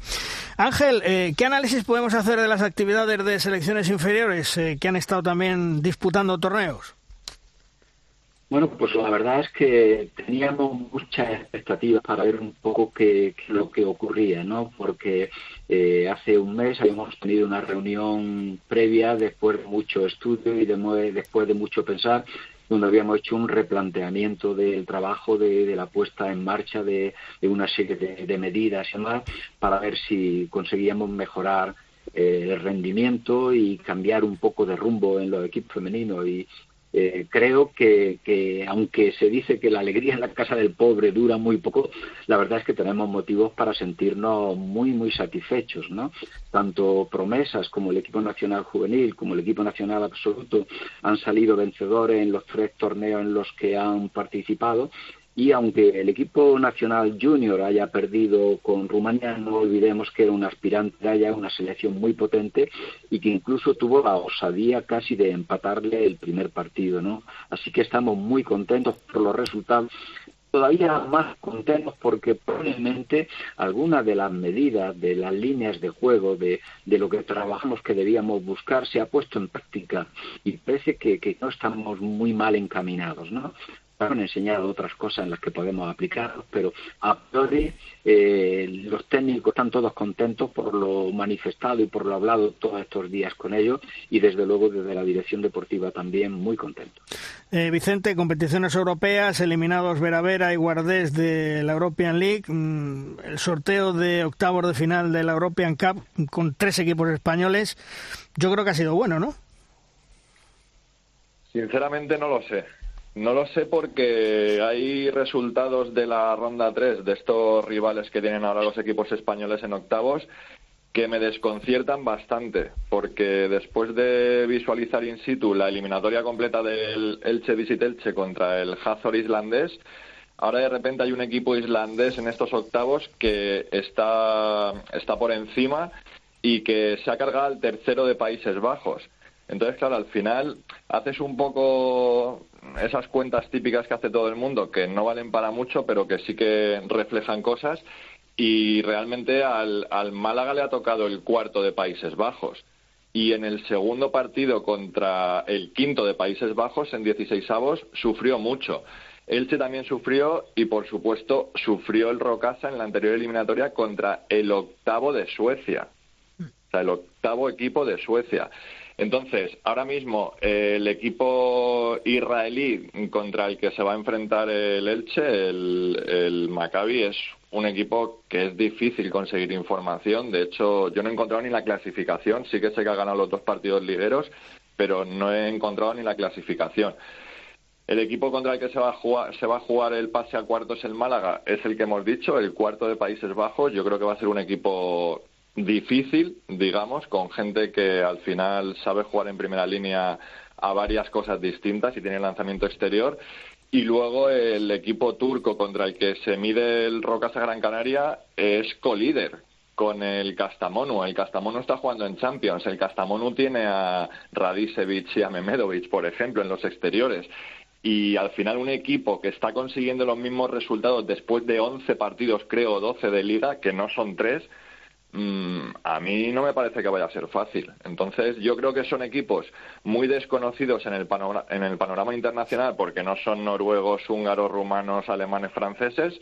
Ángel, eh, ¿qué análisis podemos hacer de las actividades de selecciones inferiores eh, que han estado también disputando torneos? Bueno, pues la verdad es que teníamos muchas expectativas para ver un poco qué, qué lo que ocurría, ¿no? Porque eh, hace un mes habíamos tenido una reunión previa después de mucho estudio y de, después de mucho pensar donde habíamos hecho un replanteamiento del trabajo de, la puesta en marcha de, de una serie de, de, medidas y demás para ver si conseguíamos mejorar eh, el rendimiento y cambiar un poco de rumbo en los equipos femeninos y eh, creo que, que, aunque se dice que la alegría en la casa del pobre dura muy poco, la verdad es que tenemos motivos para sentirnos muy, muy satisfechos, ¿no? Tanto promesas como el equipo nacional juvenil, como el equipo nacional absoluto han salido vencedores en los tres torneos en los que han participado y aunque el equipo nacional junior haya perdido con Rumanía, no olvidemos que era un aspirante haya una selección muy potente y que incluso tuvo la osadía casi de empatarle el primer partido, ¿no? Así que estamos muy contentos por los resultados todavía más contentos porque probablemente algunas de las medidas, de las líneas de juego, de, de, lo que trabajamos que debíamos buscar, se ha puesto en práctica y parece que, que no estamos muy mal encaminados, ¿no? Han enseñado otras cosas en las que podemos aplicar, pero a priori eh, los técnicos están todos contentos por lo manifestado y por lo hablado todos estos días con ellos y desde luego desde la dirección deportiva también muy contentos. Eh, Vicente, competiciones europeas, eliminados Vera Vera y Guardés de la European League, mmm, el sorteo de octavos de final de la European Cup con tres equipos españoles, yo creo que ha sido bueno, ¿no? Sinceramente no lo sé. No lo sé porque hay resultados de la ronda 3 de estos rivales que tienen ahora los equipos españoles en octavos que me desconciertan bastante porque después de visualizar in situ la eliminatoria completa del Elche Visit Elche contra el Hazor islandés, ahora de repente hay un equipo islandés en estos octavos que está, está por encima y que se ha cargado al tercero de Países Bajos. Entonces, claro, al final haces un poco esas cuentas típicas que hace todo el mundo, que no valen para mucho, pero que sí que reflejan cosas. Y realmente al, al Málaga le ha tocado el cuarto de Países Bajos. Y en el segundo partido contra el quinto de Países Bajos, en 16 avos, sufrió mucho. Elche también sufrió y, por supuesto, sufrió el Rocasa en la anterior eliminatoria contra el octavo de Suecia. O sea, el octavo equipo de Suecia. Entonces, ahora mismo el equipo israelí contra el que se va a enfrentar el Elche, el, el Maccabi, es un equipo que es difícil conseguir información. De hecho, yo no he encontrado ni la clasificación. Sí que sé que ha ganado los dos partidos ligueros, pero no he encontrado ni la clasificación. El equipo contra el que se va, a jugar, se va a jugar el pase a cuartos el Málaga es el que hemos dicho, el cuarto de Países Bajos. Yo creo que va a ser un equipo difícil, digamos, con gente que al final sabe jugar en primera línea a varias cosas distintas y tiene lanzamiento exterior. Y luego el equipo turco contra el que se mide el Rocasa Gran Canaria es colíder con el Castamonu. El Castamonu está jugando en Champions. El Castamonu tiene a Radicevic y a Memedovic, por ejemplo, en los exteriores. Y al final un equipo que está consiguiendo los mismos resultados después de 11 partidos, creo, 12 de liga, que no son tres, a mí no me parece que vaya a ser fácil. Entonces, yo creo que son equipos muy desconocidos en el, panorama, en el panorama internacional porque no son noruegos, húngaros, rumanos, alemanes, franceses,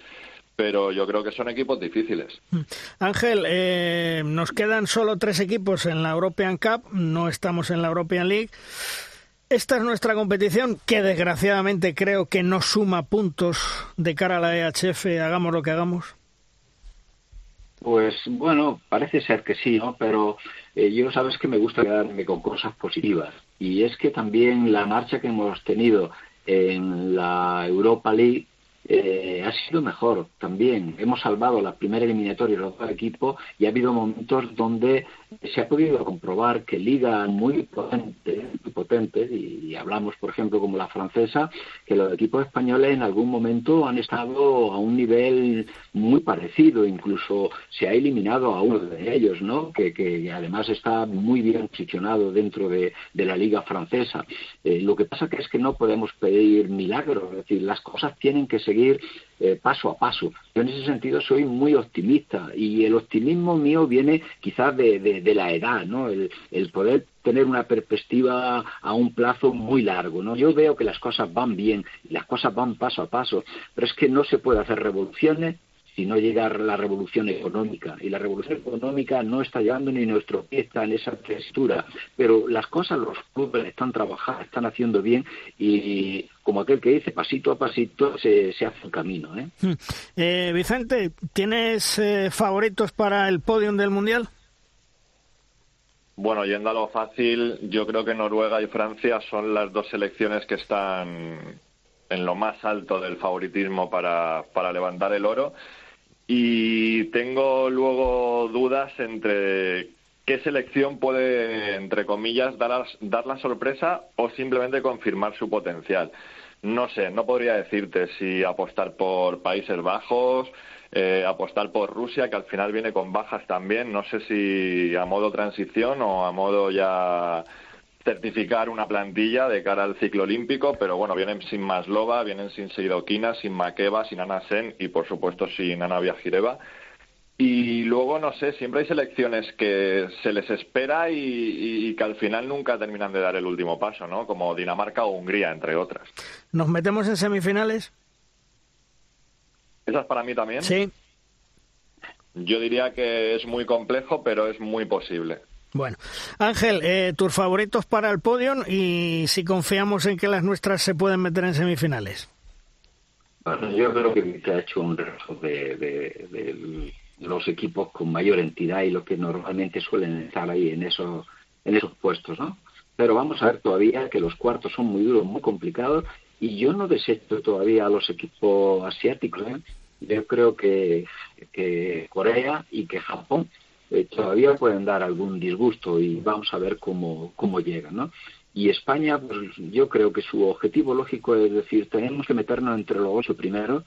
pero yo creo que son equipos difíciles. Mm. Ángel, eh, nos quedan solo tres equipos en la European Cup, no estamos en la European League. Esta es nuestra competición que desgraciadamente creo que no suma puntos de cara a la EHF, hagamos lo que hagamos. Pues bueno, parece ser que sí, ¿no? Pero eh, yo sabes que me gusta quedarme con cosas positivas. Y es que también la marcha que hemos tenido en la Europa League eh, ha sido mejor también. Hemos salvado la primera eliminatoria del otro equipo y ha habido momentos donde se ha podido comprobar que ligas muy potentes, muy y, hablamos, por ejemplo, como la francesa, que los equipos españoles en algún momento han estado a un nivel muy parecido, incluso se ha eliminado a uno de ellos, ¿no? Que, además está muy bien posicionado dentro de, la liga francesa. Eh, lo que pasa que es que no podemos pedir milagros, es decir, las cosas tienen que seguir eh, paso a paso. Yo en ese sentido soy muy optimista y el optimismo mío viene quizás de, la edad, ¿no? El, poder tener una perspectiva a un plazo muy largo, ¿no? Yo veo que las cosas van bien, las cosas van paso a paso, pero es que no se puede hacer revoluciones si no llega la revolución económica. Y la revolución económica no está llegando ni nuestro pie está en esa textura. Pero las cosas los clubes están trabajando, están haciendo bien y como aquel que dice, pasito a pasito se, hace un camino. ¿eh? Hmm. eh Vicente, ¿tienes eh, favoritos para el podium del Mundial? Bueno, yendo a lo fácil, yo creo que Noruega y Francia son las dos selecciones que están en lo más alto del favoritismo para, para levantar el oro. Y tengo luego dudas entre qué selección puede, entre comillas, dar, dar la sorpresa o simplemente confirmar su potencial. No sé, no podría decirte si apostar por Países Bajos, eh, apostar por Rusia, que al final viene con bajas también. No sé si a modo transición o a modo ya certificar una plantilla de cara al ciclo olímpico, pero bueno, vienen sin Maslova, vienen sin Seidoquina, sin Makeva, sin Ana Sen y por supuesto sin Ana Viajireva. Y luego, no sé, siempre hay selecciones que se les espera y, que al final nunca terminan de dar el último paso, ¿no? Como Dinamarca o Hungría, entre otras. ¿Nos metemos en semifinales? ¿Esas para mí también? Sí. Yo diría que es muy complejo, pero es muy posible. Bueno, Ángel, eh, tus favoritos para el podio y si confiamos en que las nuestras se pueden meter en semifinales. Yo creo que se ha hecho un resto de, los equipos con mayor entidad y los que normalmente suelen estar ahí en esos, en esos puestos, ¿no? Pero vamos a ver todavía que los cuartos son muy duros, muy complicados y yo no desecho todavía a los equipos asiáticos. ¿eh? Yo creo que, que Corea y que Japón eh, todavía pueden dar algún disgusto y vamos a ver cómo, cómo llegan, ¿no? Y España, pues yo creo que su objetivo lógico es decir, tenemos que meternos entre los ocho primeros,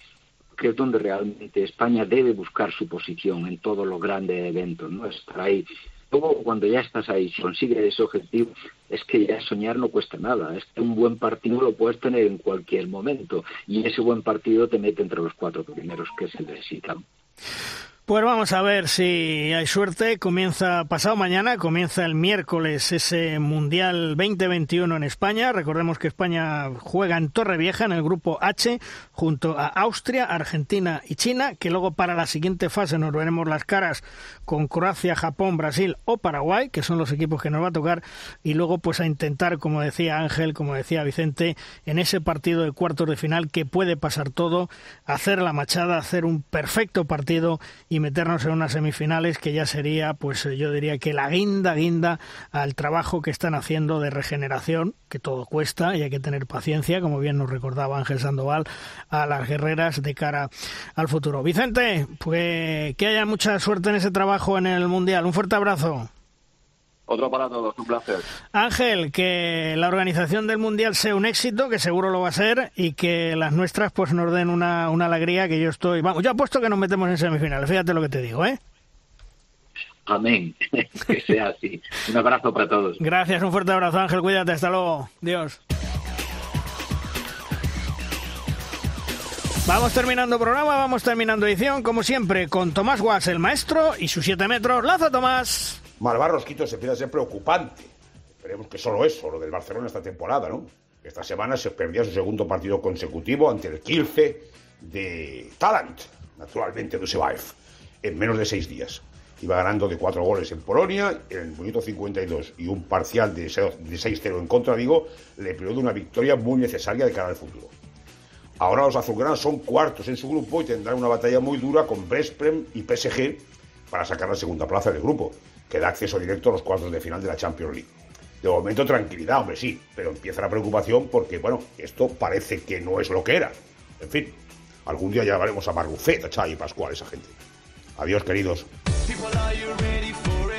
que es donde realmente España debe buscar su posición en todos los grandes eventos, ¿no? Estar ahí. Luego, cuando ya estás ahí, si consigues ese objetivo, es que ya soñar no cuesta nada. Es que un buen partido lo puedes tener en cualquier momento. Y ese buen partido te mete entre los cuatro primeros, que se necesitan. Pues vamos a ver si hay suerte. Comienza pasado mañana, comienza el miércoles ese Mundial 2021 en España. Recordemos que España juega en Torrevieja en el grupo H junto a Austria, Argentina y China, que luego para la siguiente fase nos veremos las caras con Croacia, Japón, Brasil o Paraguay, que son los equipos que nos va a tocar, y luego pues a intentar, como decía Ángel, como decía Vicente, en ese partido de cuartos de final que puede pasar todo, hacer la machada, hacer un perfecto partido meternos en unas semifinales que ya sería, pues yo diría que la guinda, guinda al trabajo que están haciendo de regeneración, que todo cuesta y hay que tener paciencia, como bien nos recordaba Ángel Sandoval, a las guerreras de cara al futuro. Vicente, pues que haya mucha suerte en ese trabajo en el Mundial. Un fuerte abrazo. Otro para todos, un placer. Ángel, que la organización del Mundial sea un éxito, que seguro lo va a ser, y que las nuestras pues nos den una, una alegría que yo estoy... Vamos, yo apuesto que nos metemos en semifinales, fíjate lo que te digo, ¿eh? Amén. que sea así. Un abrazo para todos. Gracias, un fuerte abrazo, Ángel. Cuídate, hasta luego. Dios. Vamos terminando programa, vamos terminando edición, como siempre, con Tomás Guas, el maestro, y sus 7 metros. ¡Lazo, Tomás! Malvar Rosquito se empieza a ser preocupante. Esperemos que solo eso, lo del Barcelona esta temporada, ¿no? Esta semana se perdía su segundo partido consecutivo ante el Kielce de Talent, naturalmente Dusevaev, en menos de seis días. Iba ganando de cuatro goles en Polonia, en el minuto 52 y un parcial de 6-0 en contra, digo, le pidió de una victoria muy necesaria de cara al futuro. Ahora los azulgranas son cuartos en su grupo y tendrán una batalla muy dura con Brestprem y PSG para sacar la segunda plaza del grupo que da acceso directo a los cuartos de final de la Champions League. De momento tranquilidad, hombre, sí, pero empieza la preocupación porque, bueno, esto parece que no es lo que era. En fin, algún día llevaremos a Marrufet, a Chay y Pascual, esa gente. Adiós, queridos.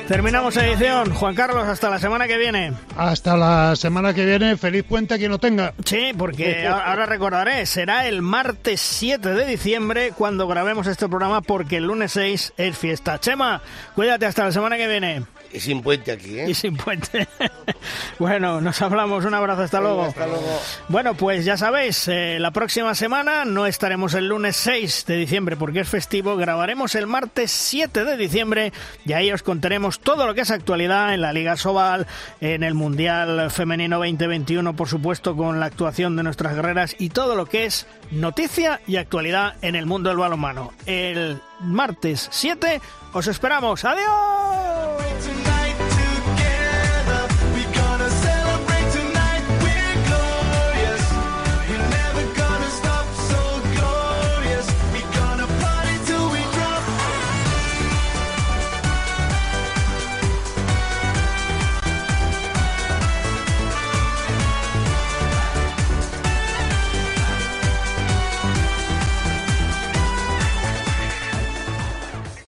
Terminamos edición. Juan Carlos, hasta la semana que viene. Hasta la semana que viene. Feliz puente quien lo tenga. Sí, porque ahora recordaré, será el martes 7 de diciembre cuando grabemos este programa porque el lunes 6 es fiesta. Chema, cuídate hasta la semana que viene. Y sin puente aquí, ¿eh? Y sin puente. bueno, nos hablamos. Un abrazo. Hasta luego. Hasta luego. Bueno, pues ya sabéis, eh, la próxima semana no estaremos el lunes 6 de diciembre porque es festivo. Grabaremos el martes 7 de diciembre y ahí os contaremos todo lo que es actualidad en la Liga Sobal, en el Mundial Femenino 2021, por supuesto, con la actuación de nuestras guerreras y todo lo que es noticia y actualidad en el mundo del balonmano. El martes 7. Os esperamos. ¡Adiós!